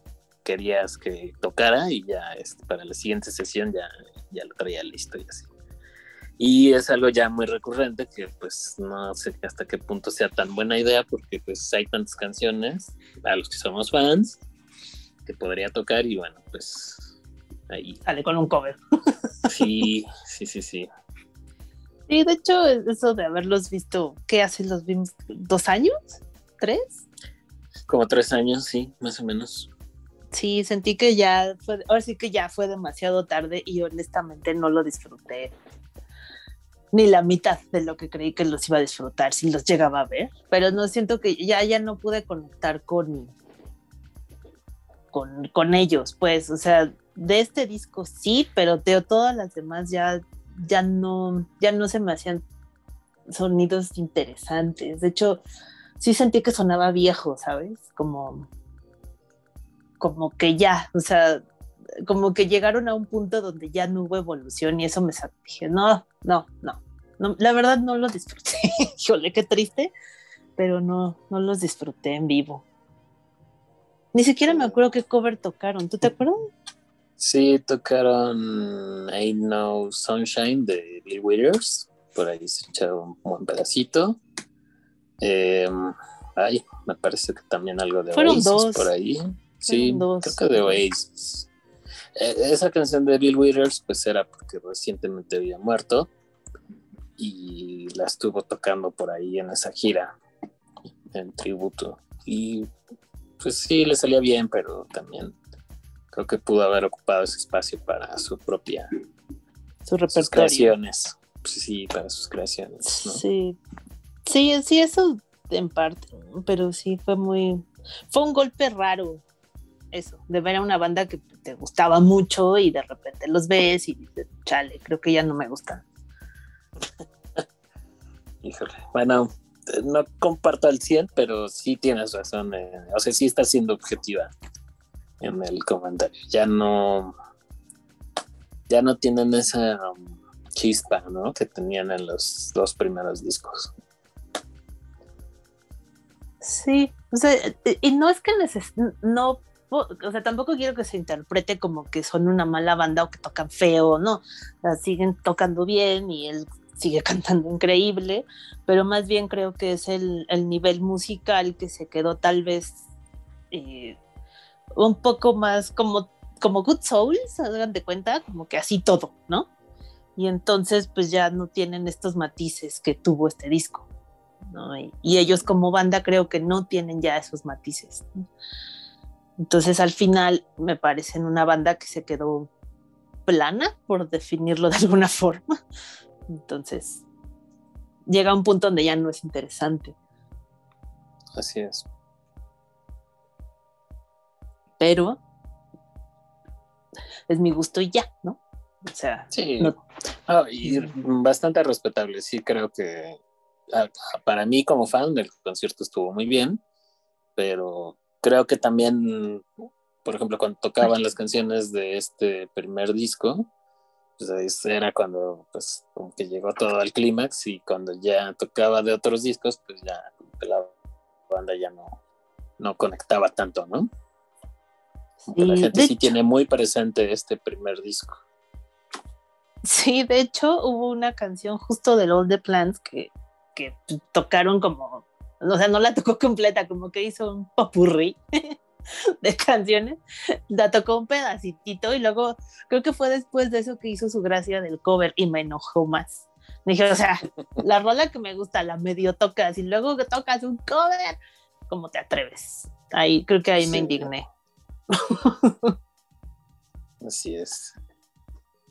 querías que tocara y ya este, para la siguiente sesión ya, ya lo traía listo y así. Y es algo ya muy recurrente que pues no sé hasta qué punto sea tan buena idea porque pues hay tantas canciones a los que somos fans que podría tocar y bueno, pues ahí Sale con un cover. sí, sí, sí, sí. Sí, de hecho, eso de haberlos visto, ¿qué hace? ¿Los vimos dos años? ¿Tres? Como tres años, sí, más o menos. Sí, sentí que ya fue, ahora sí que ya fue demasiado tarde y honestamente no lo disfruté ni la mitad de lo que creí que los iba a disfrutar si los llegaba a ver, pero no siento que ya, ya no pude conectar con, con, con ellos, pues, o sea, de este disco sí, pero de todas las demás ya, ya no, ya no se me hacían sonidos interesantes. De hecho, sí sentí que sonaba viejo, ¿sabes? Como, como que ya, o sea, como que llegaron a un punto donde ya no hubo evolución y eso me. Dije, no, no, no, no, la verdad no los disfruté. Híjole, qué triste, pero no, no los disfruté en vivo. Ni siquiera me acuerdo qué cover tocaron. ¿Tú te acuerdas? Sí, tocaron Ain't No Sunshine de Bill Withers. Por ahí se echó un buen pedacito. Eh, ay, me parece que también algo de Fueron Oasis dos. por ahí. Sí, dos. creo que de Oasis. Eh, esa canción de Bill Withers, pues era porque recientemente había muerto y la estuvo tocando por ahí en esa gira en tributo. Y pues sí, le salía bien, pero también creo que pudo haber ocupado ese espacio para su propia Su sus creaciones. Pues sí, para sus creaciones, ¿no? Sí. Sí, sí, eso en parte, pero sí fue muy. Fue un golpe raro, eso, de ver a una banda que te gustaba mucho y de repente los ves y dices, chale, creo que ya no me gustan. Híjole. Bueno, no comparto al 100, pero sí tienes razón. eh, o sea, sí está siendo objetiva en el comentario. Ya no. Ya no tienen esa um, chispa, ¿no? Que tenían en los dos primeros discos. Sí, o sea, y no es que neces no, o sea, tampoco quiero que se interprete como que son una mala banda o que tocan feo, no, o sea, siguen tocando bien y él sigue cantando increíble, pero más bien creo que es el, el nivel musical que se quedó tal vez eh, un poco más como, como Good Souls, hagan de cuenta, como que así todo, ¿no? Y entonces pues ya no tienen estos matices que tuvo este disco. ¿no? Y, y ellos como banda creo que no tienen ya esos matices. ¿no? Entonces al final me parecen una banda que se quedó plana, por definirlo de alguna forma. Entonces llega un punto donde ya no es interesante. Así es. Pero es mi gusto y ya, ¿no? O sea, Sí. No. Ah, y bastante respetable. Sí, creo que para mí como fan el concierto estuvo muy bien, pero creo que también, por ejemplo, cuando tocaban las canciones de este primer disco, pues era cuando pues como que llegó todo al clímax y cuando ya tocaba de otros discos, pues ya la banda ya no, no conectaba tanto, ¿no? La gente sí hecho- tiene muy presente este primer disco. Sí, de hecho hubo una canción justo del All the Plants que, que tocaron como, o sea, no la tocó completa, como que hizo un popurrí de canciones, la tocó un pedacitito y luego creo que fue después de eso que hizo su gracia del cover y me enojó más. Dije, o sea, la rola que me gusta la medio tocas y luego que tocas un cover, ¿cómo te atreves? Ahí creo que ahí me indigné. Así es.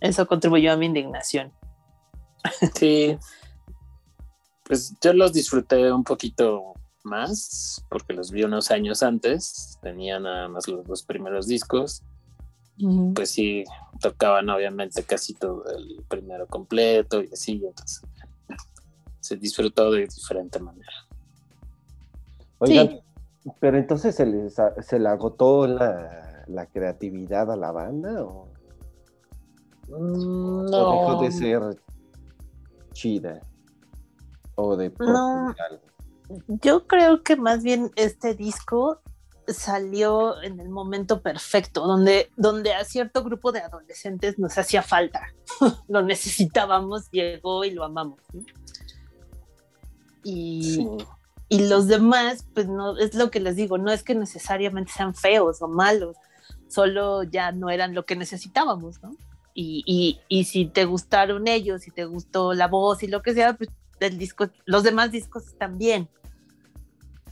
Eso contribuyó a mi indignación. Sí. Pues yo los disfruté un poquito más porque los vi unos años antes. Tenía nada más los dos primeros discos. Pues sí, tocaban obviamente casi todo el primero completo y así. Entonces se disfrutó de diferente manera. Oigan, pero entonces se, les, a- se le agotó la, la creatividad a la banda o, Mm, o dejó de ser chida o de No. algo? Yo creo que más bien este disco salió en el momento perfecto, donde, donde a cierto grupo de adolescentes nos hacía falta, lo necesitábamos, llegó y lo amamos. ¿no? Y, Sí. y los demás, pues no, es lo que les digo, no es que necesariamente sean feos o malos, solo ya no eran lo que necesitábamos, ¿no? Y, y, y si te gustaron ellos, si te gustó la voz y lo que sea, pues el disco, los demás discos también,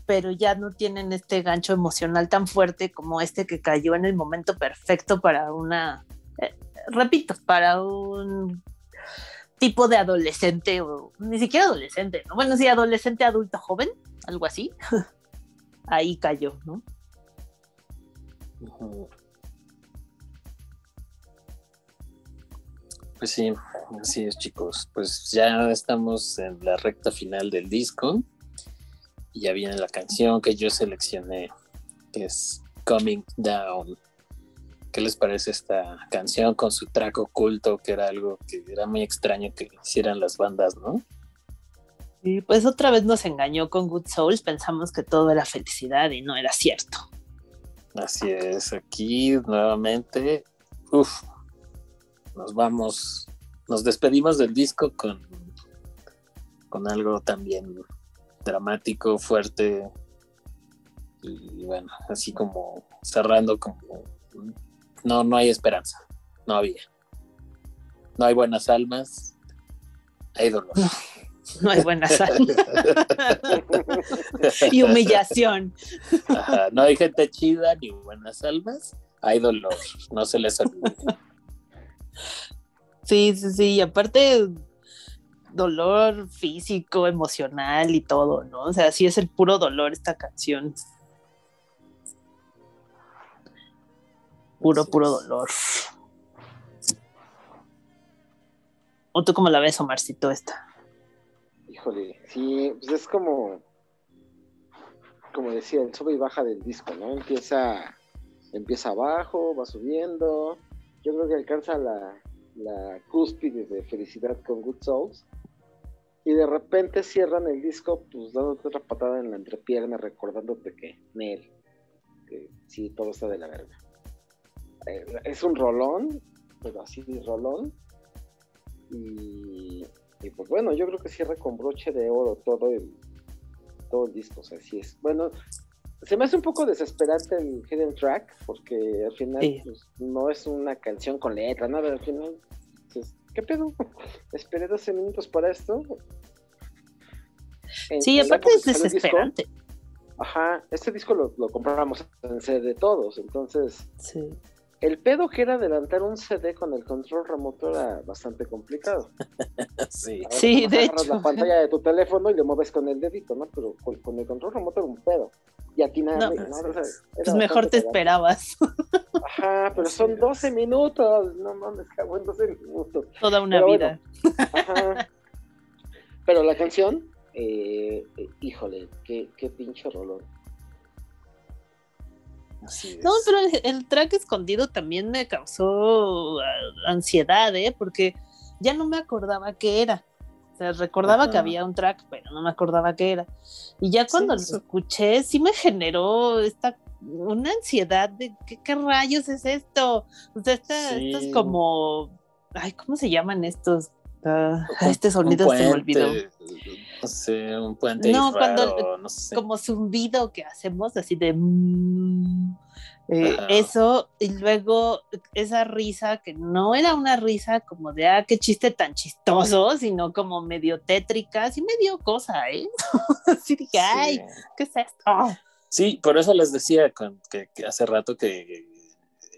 pero ya no tienen este gancho emocional tan fuerte como este que cayó en el momento perfecto para una, eh, repito, para un tipo de adolescente o ni siquiera adolescente, ¿no? Bueno, sí, adolescente, adulto, joven, algo así. Ahí cayó, ¿no? Pues sí, así es, chicos. Pues ya estamos en la recta final del disco. Y ya viene la canción que yo seleccioné, que es Coming Down. ¿Qué les parece esta canción con su track oculto, que era algo que era muy extraño que hicieran las bandas, ¿no? Y pues otra vez nos engañó con Good Souls, pensamos que todo era felicidad y no era cierto. Así es, aquí nuevamente, uf, nos vamos, nos despedimos del disco con, con algo también dramático, fuerte, y bueno, así como cerrando como, no, no hay esperanza, no había. No hay buenas almas, hay dolor. No hay buena sal. y humillación. Ajá, no hay gente chida ni buenas almas, hay dolor, no se les olvide. Sí, sí, sí. Y aparte, dolor físico, emocional y todo, ¿no? O sea, sí es el puro dolor esta canción. Puro, puro dolor. ¿O tú cómo la ves, Omarcito, esta? Híjole, sí, pues es como, como decía, el sube y baja del disco, ¿no? Empieza, empieza abajo, va subiendo. Yo creo que alcanza la, la cúspide de felicidad con Good Souls. Y de repente cierran el disco, pues dándote otra patada en la entrepierna, recordándote que, Nel, que sí, todo está de la verga. Eh, es un rolón, pero así rolón. Y, y pues bueno, yo creo que cierra con broche de oro todo el, todo el disco, o sea, sí es. Bueno, se me hace un poco desesperante el hidden track, porque al final Sí. pues, no es una canción con letra, nada, al final, dices, ¿qué pedo? Esperé 12 minutos para esto. En- Sí, en aparte es disco, desesperante. Ajá, este disco lo, lo compramos en CD todos, entonces Sí. El pedo que era adelantar un CD con el control remoto era bastante complicado. Sí. Ahora Sí, de agarras hecho. la pantalla de tu teléfono y le mueves con el dedito, ¿no? Pero con, con el control remoto era un pedo. Y atinarle, No, ¿no? O sea, era Pues mejor te esperabas Ajá, pero son 12 minutos. No mames, cago en 12 minutos. toda una Pero vida. Ajá. Pero la canción, eh, eh, híjole, qué, qué pinche rolón. Así es. No, pero el, el track escondido también me causó ah, ansiedad, ¿eh? Porque ya no me acordaba qué era. O sea, recordaba Ajá. que había un track, pero no me acordaba qué era. Y ya cuando Sí, lo sí. escuché, sí me generó esta una ansiedad de ¿qué, qué rayos es esto? O sea, esta, Sí. esto es como, ay, ¿cómo se llaman estos? Un- este sonido se me olvidó. No sé, un puente No, cuando- raro, no sé. como zumbido que hacemos, así de... mm, eh, Ajá. eso, y luego esa risa que no era una risa como de, ah, qué chiste tan chistoso, sino como medio tétrica, así medio cosa, ¿eh? así dije, ay. ¿qué es esto? Sí, por eso les decía con- que, que hace rato que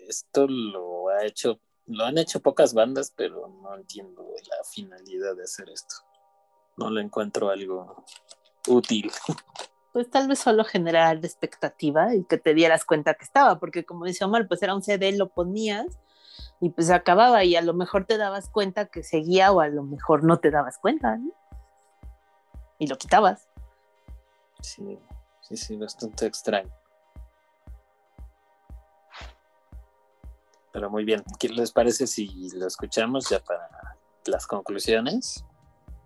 esto lo ha hecho, lo han hecho pocas bandas, pero no entiendo la finalidad de hacer esto. No le encuentro algo útil. Pues tal vez solo generar expectativa y que te dieras cuenta que estaba, porque como dice Omar, pues era un CD, lo ponías y pues acababa y a lo mejor te dabas cuenta que seguía o a lo mejor no te dabas cuenta, ¿no? Y lo quitabas. Sí, sí, sí, bastante extraño. Pero muy bien, ¿qué les parece si lo escuchamos ya para las conclusiones?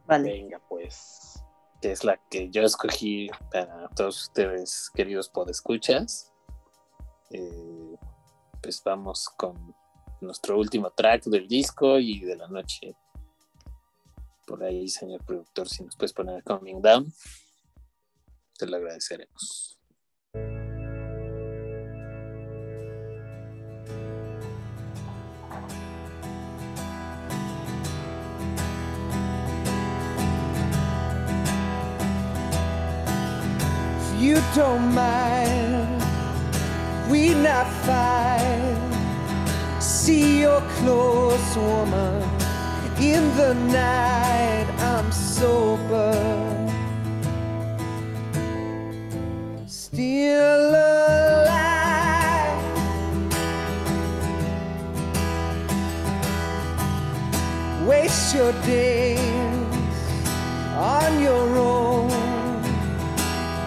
Vale. Venga, pues. que es la que yo escogí para todos ustedes, queridos podescuchas. Eh, pues vamos con nuestro último track del disco y de la noche. Por ahí, señor productor, si nos puedes poner Coming Down, te lo agradeceremos. You don't mind, we not fight. See your close woman in the night. I'm sober, still alive. Waste your days on your own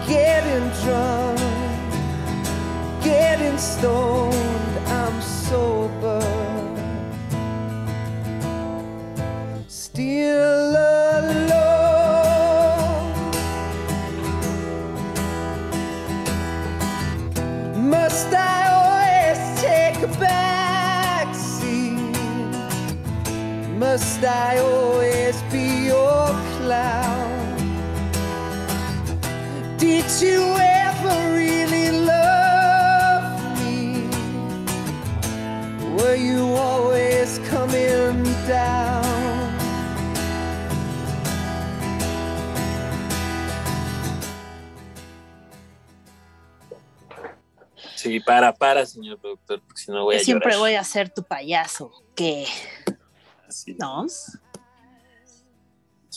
getting drunk, getting stoned. I'm sober, still alone. Must I always take a back seat? Must I always be Sí, para, para, señor productor, porque si no voy a siempre llorar. voy a ser tu payaso. ¿Qué? Así ¿No?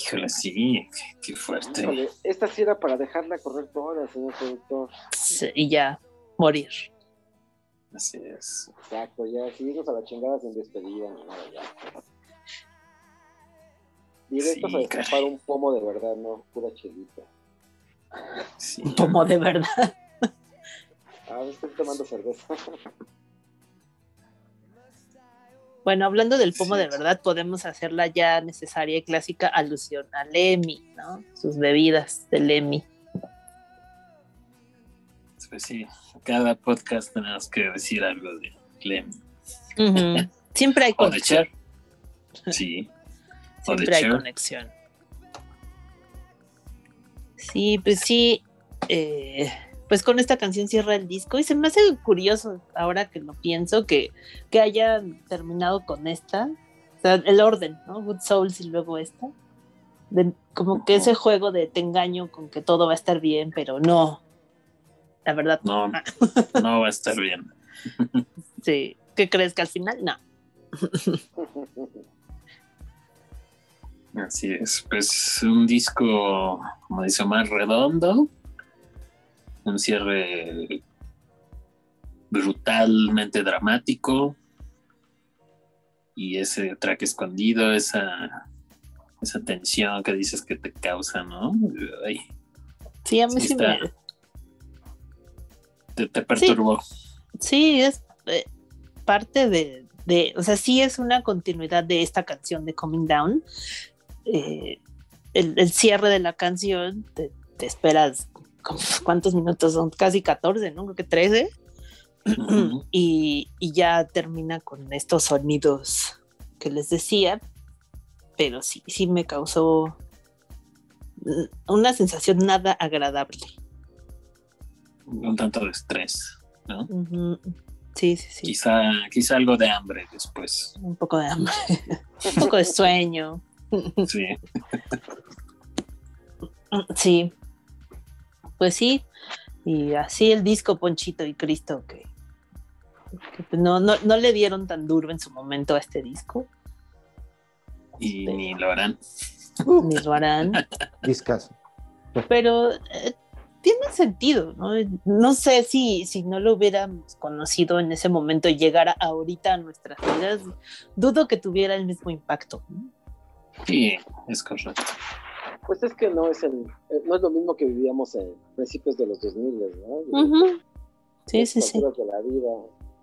Híjole, sí, qué, qué fuerte. Híjole, esta sí era para dejarla correr toda, señor productor. Sí, Y ya, morir. Así es. Exacto, ya, si irnos a la chingada sin despedida, ni nada, ya. Directos Sí, a destapar caray. un pomo de verdad, no pura chelita. Sí. Como de verdad. Ah, estoy tomando cerveza. Bueno, hablando del pomo Sí. de verdad, podemos hacer la ya necesaria y clásica alusión a Lemmy, ¿no? Sus bebidas de Lemmy. Pues sí, cada podcast tenemos que decir algo de Clem. Ujú. Siempre hay conexión. Sí. O Siempre hay conexión. Sí, pues sí. eh, pues con esta canción cierra el disco y se me hace curioso ahora que lo pienso que, que hayan terminado con esta. O sea, el orden, ¿no? Good Souls y luego esta. De- como que ese juego de te engaño con que todo va a estar bien, pero no. La verdad, No, no va a estar bien. sí. ¿Qué crees que al final? No. Así es. Pues un disco, como dice más redondo. Un cierre brutalmente dramático. Y ese track escondido, esa, esa tensión que dices que te causa, ¿no? Ay, Sí, a mí Sí me, te, te perturbó. Sí, es eh, parte de, de- o sea, sí es una continuidad de esta canción de Coming Down. Eh, el, el cierre de la canción, te, te esperas, ¿cuántos minutos son? Casi 14, ¿no? Creo que 13. Ujú. y, y ya termina con estos sonidos que les decía, pero sí, sí me causó mm, una sensación nada agradable. Un tanto de estrés, ¿no? Sí, sí, sí. Quizá, quizá algo de hambre después. Un poco de hambre, un poco de sueño. Sí. Sí, pues sí, y así el disco Ponchito y Cristo que, que no, no, no le dieron tan duro en su momento a este disco, Y Sí. ni lo harán. ni lo harán, Discaso. pero eh, tiene sentido, ¿no? No sé si, si no lo hubiéramos conocido en ese momento y llegara ahorita a nuestras vidas, dudo que tuviera el mismo impacto. ¿no? Sí, es correcto. Pues es que no es el, eh, no es lo mismo que vivíamos en principios de los 2000, ¿no? Sí, Las sí, sí. alturas de la vida,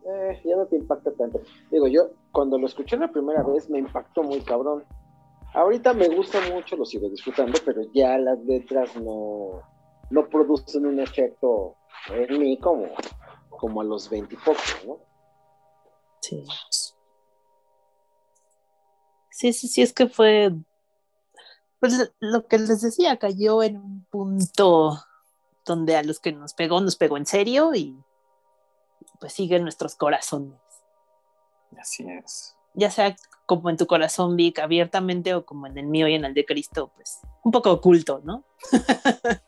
eh, ya no te impacta tanto. Digo, yo cuando lo escuché la primera vez me impactó muy cabrón. Ahorita me gusta mucho, lo sigo disfrutando, pero ya las letras no, no producen un efecto en mí como, como a los 20 y pocos, ¿no? Sí. Sí, sí, sí, es que fue, pues lo que les decía, cayó en un punto donde a los que nos pegó, nos pegó en serio y pues sigue en nuestros corazones. Así es. Ya sea como en tu corazón, Vic, abiertamente o como en el mío y en el de Cristo, pues un poco oculto, ¿no?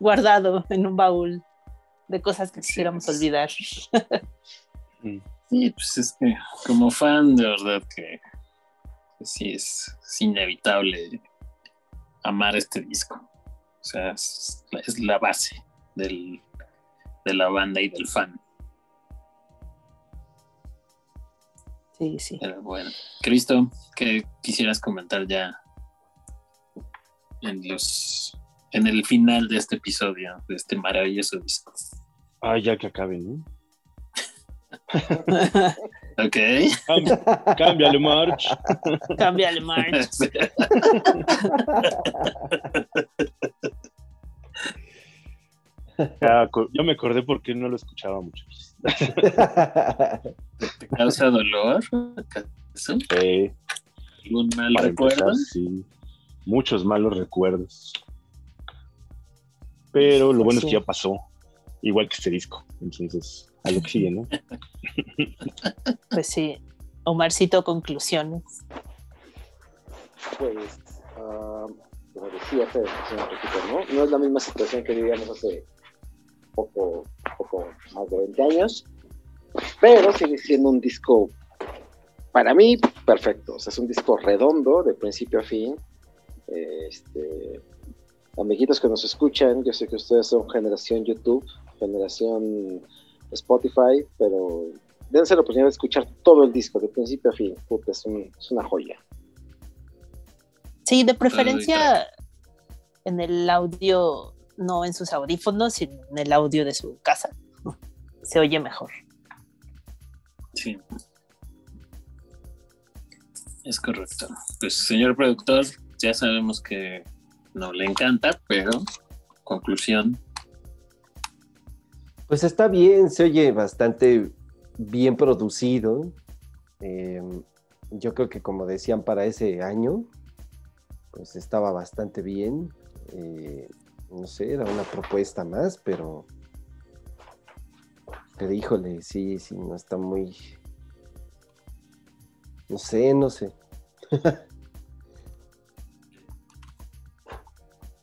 Guardado en un baúl de cosas que Así quisiéramos es. olvidar. Sí, pues es que como fan, de verdad que, que sí es, es inevitable amar este disco. O sea, es, la- es la base del, de la banda y del fan. Sí, sí. Pero bueno, Cristo, ¿qué quisieras comentar ya en los en el final de este episodio, de este maravilloso disco? Ah, ya que acabe, ¿no? Ok. Cámbiale, March. Cámbiale, March. Yo me acordé porque no lo escuchaba mucho. ¿Te causa dolor? ¿Acaso? Eh, ¿Algún mal para recuerdo? empezar, sí. Muchos malos recuerdos. Pero lo bueno es que Sí. ya pasó. Igual que este disco. Entonces, a lo que sigue, ¿no? Pues sí. Omarcito, conclusiones. Pues, ah, como decía hace hace un poquito, ¿no? No es la misma situación que vivíamos hace poco, poco más de 20 años, pero sigue siendo un disco, para mí, perfecto. O sea, es un disco redondo, de principio a fin. Este, amiguitos que nos escuchan, yo sé que ustedes son generación YouTube, generación Spotify, pero dense la oportunidad de escuchar todo el disco, de principio a fin. Puta, es, un- es una joya. Sí, de preferencia en el audio, no en sus audífonos, sino en el audio de su casa. Se oye mejor. Sí. Es correcto. Pues, señor productor, ya sabemos que no le encanta, pero conclusión. Pues está bien, se oye bastante bien producido. Eh, yo creo que como decían para ese año, pues estaba bastante bien. Eh, no sé, era una propuesta más, pero... Pero híjole, sí, sí, no está muy... No sé, no sé.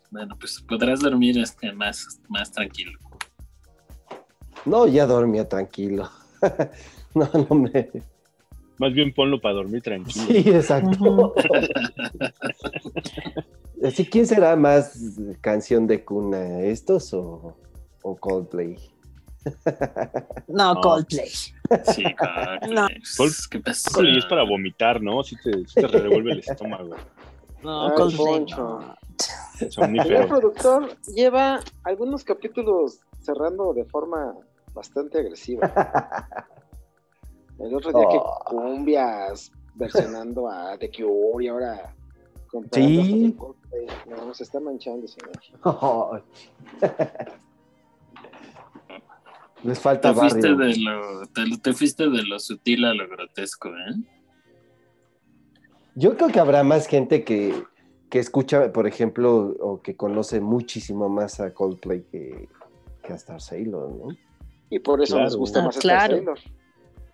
Bueno, pues podrás dormir este, más, más tranquilo. No, ya dormía tranquilo. no, no me... Más bien ponlo para dormir tranquilo. Sí, exacto. Así, ¿quién será más canción de cuna? ¿Estos o, o Coldplay? No, No. Coldplay. Sí, claro. No. pues, ¿Qué pasa? Híjole, y es para vomitar, ¿no? Si te, sí te revuelve el estómago. No, Ay, Coldplay. No. El productor lleva algunos capítulos cerrando de forma bastante agresiva. El otro día que Oh. cumbias versionando a The Cure y ahora Sí. hasta con Coldplay. No, se está manchando, señor. Les falta Te fuiste, barrio. de lo, te, te fuiste de lo sutil a lo grotesco, ¿eh? Yo creo que habrá más gente que, que escucha, por ejemplo, o que conoce muchísimo más a Coldplay que, que a Star Sailor, ¿no? Y por eso nos Claro. gusta Ah, más claro. Star Sailor.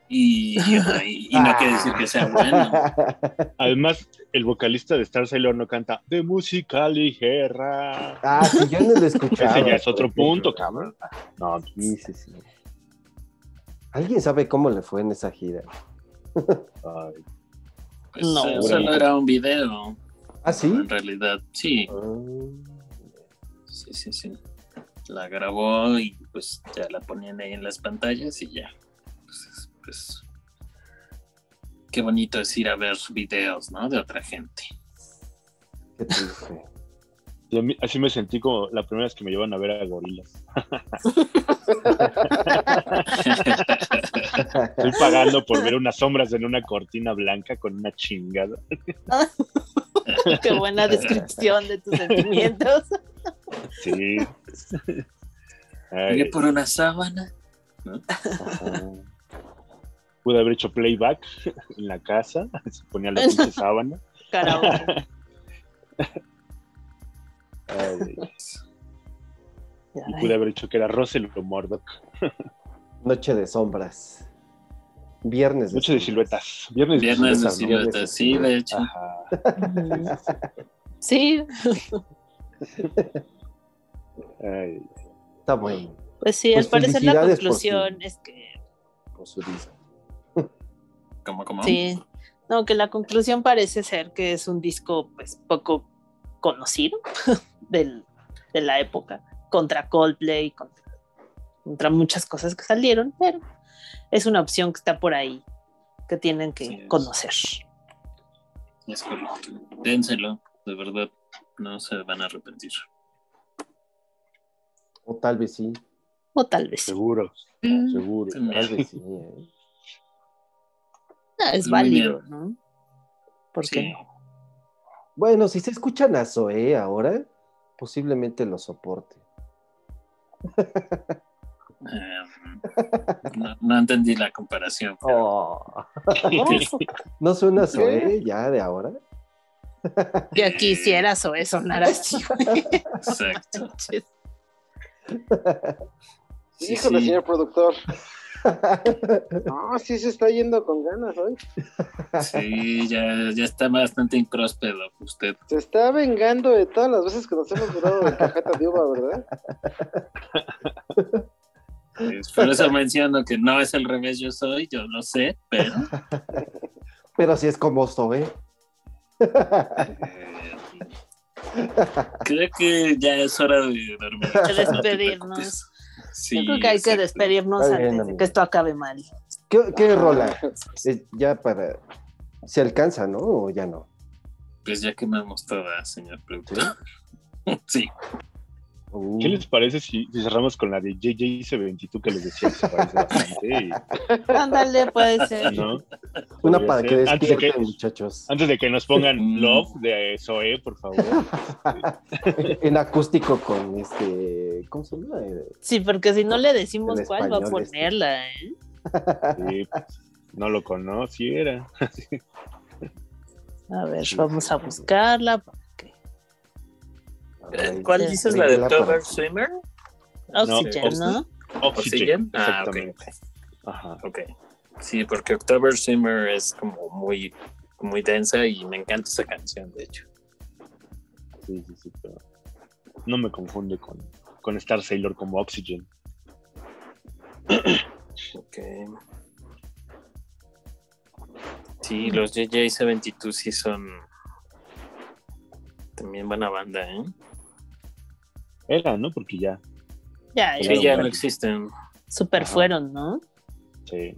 Y, y- y no quiere decir que sea bueno. Además, el vocalista de Star Sailor no canta de música ligera. ah, sí, yo no lo escuchaba. Ese ya es otro punto, cabrón. No, Sí, sí, sí. ¿Alguien sabe cómo le fue en esa gira? ay, Pues, No. eh, solo era un video, ¿Ah, sí? en realidad. Sí, Ah, sí, sí, sí. La grabó y pues ya la ponían ahí en las pantallas y ya. Pues, pues, qué bonito es ir a ver videos, ¿no? De otra gente. qué triste. y a mí- así me sentí como la primera vez que me llevan a ver a gorilas. Estoy pagando por ver unas sombras en una cortina blanca con una chingada. Qué buena descripción de tus sentimientos. Sí. Ay, por una sábana. Pude haber hecho playback en la casa, se ponía la pinche sábana. Ay, y pude haber hecho que era Russell o Murdoch. Noche de sombras. Viernes de Noche de siluetas. Viernes, Viernes de ¿no? siluetas, sí, de hecho. Ajá. Sí, Ay, Está bueno pues sí, Pues al parecer la conclusión su- es que por su disco. ¿Cómo, cómo? sí. No, que la conclusión parece ser que es un disco pues poco conocido del- de la época, contra Coldplay, contra, contra muchas cosas que salieron, pero es una opción que está por ahí, que tienen que Sí, es. conocer. Es correcto. Dénselo, de verdad. No se van a arrepentir. O tal vez sí. O tal vez seguro, Mm, seguro. Sí, Tal vez sí. ¿eh? ah, es Muy válido, bien. ¿no? ¿Por qué Sí. no? Bueno, si se escuchan a Zoé ahora, posiblemente lo soporte. Eh, no, no entendí la comparación. pero- Oh. ¿No suena Zoe ya de ahora? Ya quisieras o eso sonara así. Exacto. Sí, Híjole, sí. señor productor. No, sí se está yendo con ganas hoy. Sí, ya, ya está bastante impróspero usted. Se está vengando de todas las veces que nos hemos durado de cajeta de uva, ¿verdad? Es Por eso menciono que no es el revés yo soy, yo lo sé, pero Pero si es como Zoe. eh, creo que ya es hora de dormir. De despedirnos. Sí, Yo creo que hay que despedirnos Está bien, antes de que esto acabe mal. ¿Qué, qué rola? Eh, ya para... ¿Se alcanza, no? ¿O ya no? Pues ya quemamos todas, señor productor. Sí, Uh, ¿Qué les parece si, si cerramos con la de JJ72 que les decía que se parece bastante? y- Ándale, puede ser. ¿no? una para ser. que Antes de despierten, que- muchachos. Antes de que nos pongan. Love de Zoe, por favor. En acústico con este... ¿Cómo se llama? Eh, Sí, porque si no le decimos cuál va a este. ponerla, ¿eh? Sí, pues, no lo conociera. A ver, vamos a buscarla. ¿Cuál dices? ¿La de October Swimmer? Oxygen, Oxy- ¿no? Oxygen, Ah, ok. Ajá. ok. Sí, porque October Swimmer es como muy, muy densa y me encanta esa canción, de hecho. Sí, sí, sí, pero no me confunde con, con Star Sailor como Oxygen. Ok. Sí, los JJ72 sí son también buena banda, ¿eh? Era, ¿no? Porque ya, Ya, Sí, ya, no existen. super Ajá. fueron, ¿no? sí,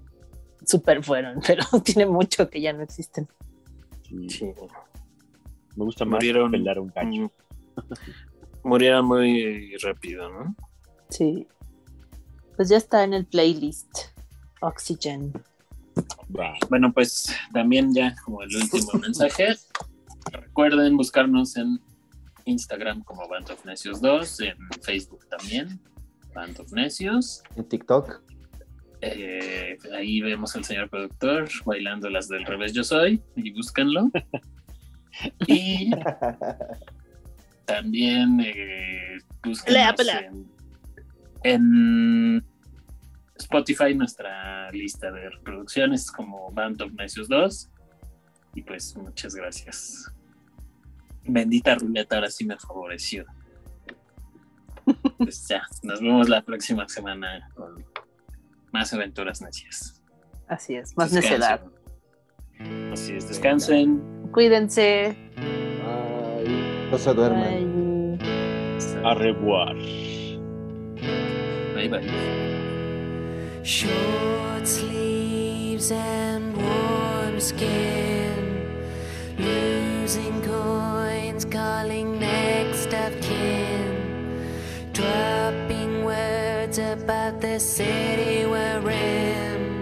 Super fueron, pero tiene mucho que ya no existen. sí. Sí. Me gusta más Murieron. pelar un cacho. Murieron muy rápido, ¿no? Sí. Pues ya está en el playlist. Oxygen. Bueno, pues también ya como el último mensaje. Recuerden buscarnos en Instagram como Band of Necios 2, en Facebook también, Band of Necios. En TikTok. Eh, ahí vemos al señor productor bailando las del revés yo soy y búscanlo. Y también eh. En, en Spotify nuestra lista de reproducciones como Band of Necios 2. Y pues muchas gracias. Bendita ruleta, ahora sí me favoreció. Pues ya, nos vemos la próxima semana con más aventuras necias. Así es, más Descansen. necedad. Así es, descansen. Cuídense. Ay, no se duerman. Bye. A revoir. Bye bye. Short sleeves and warm skin, Losing coins, calling next of kin, dropping words about the city we're in.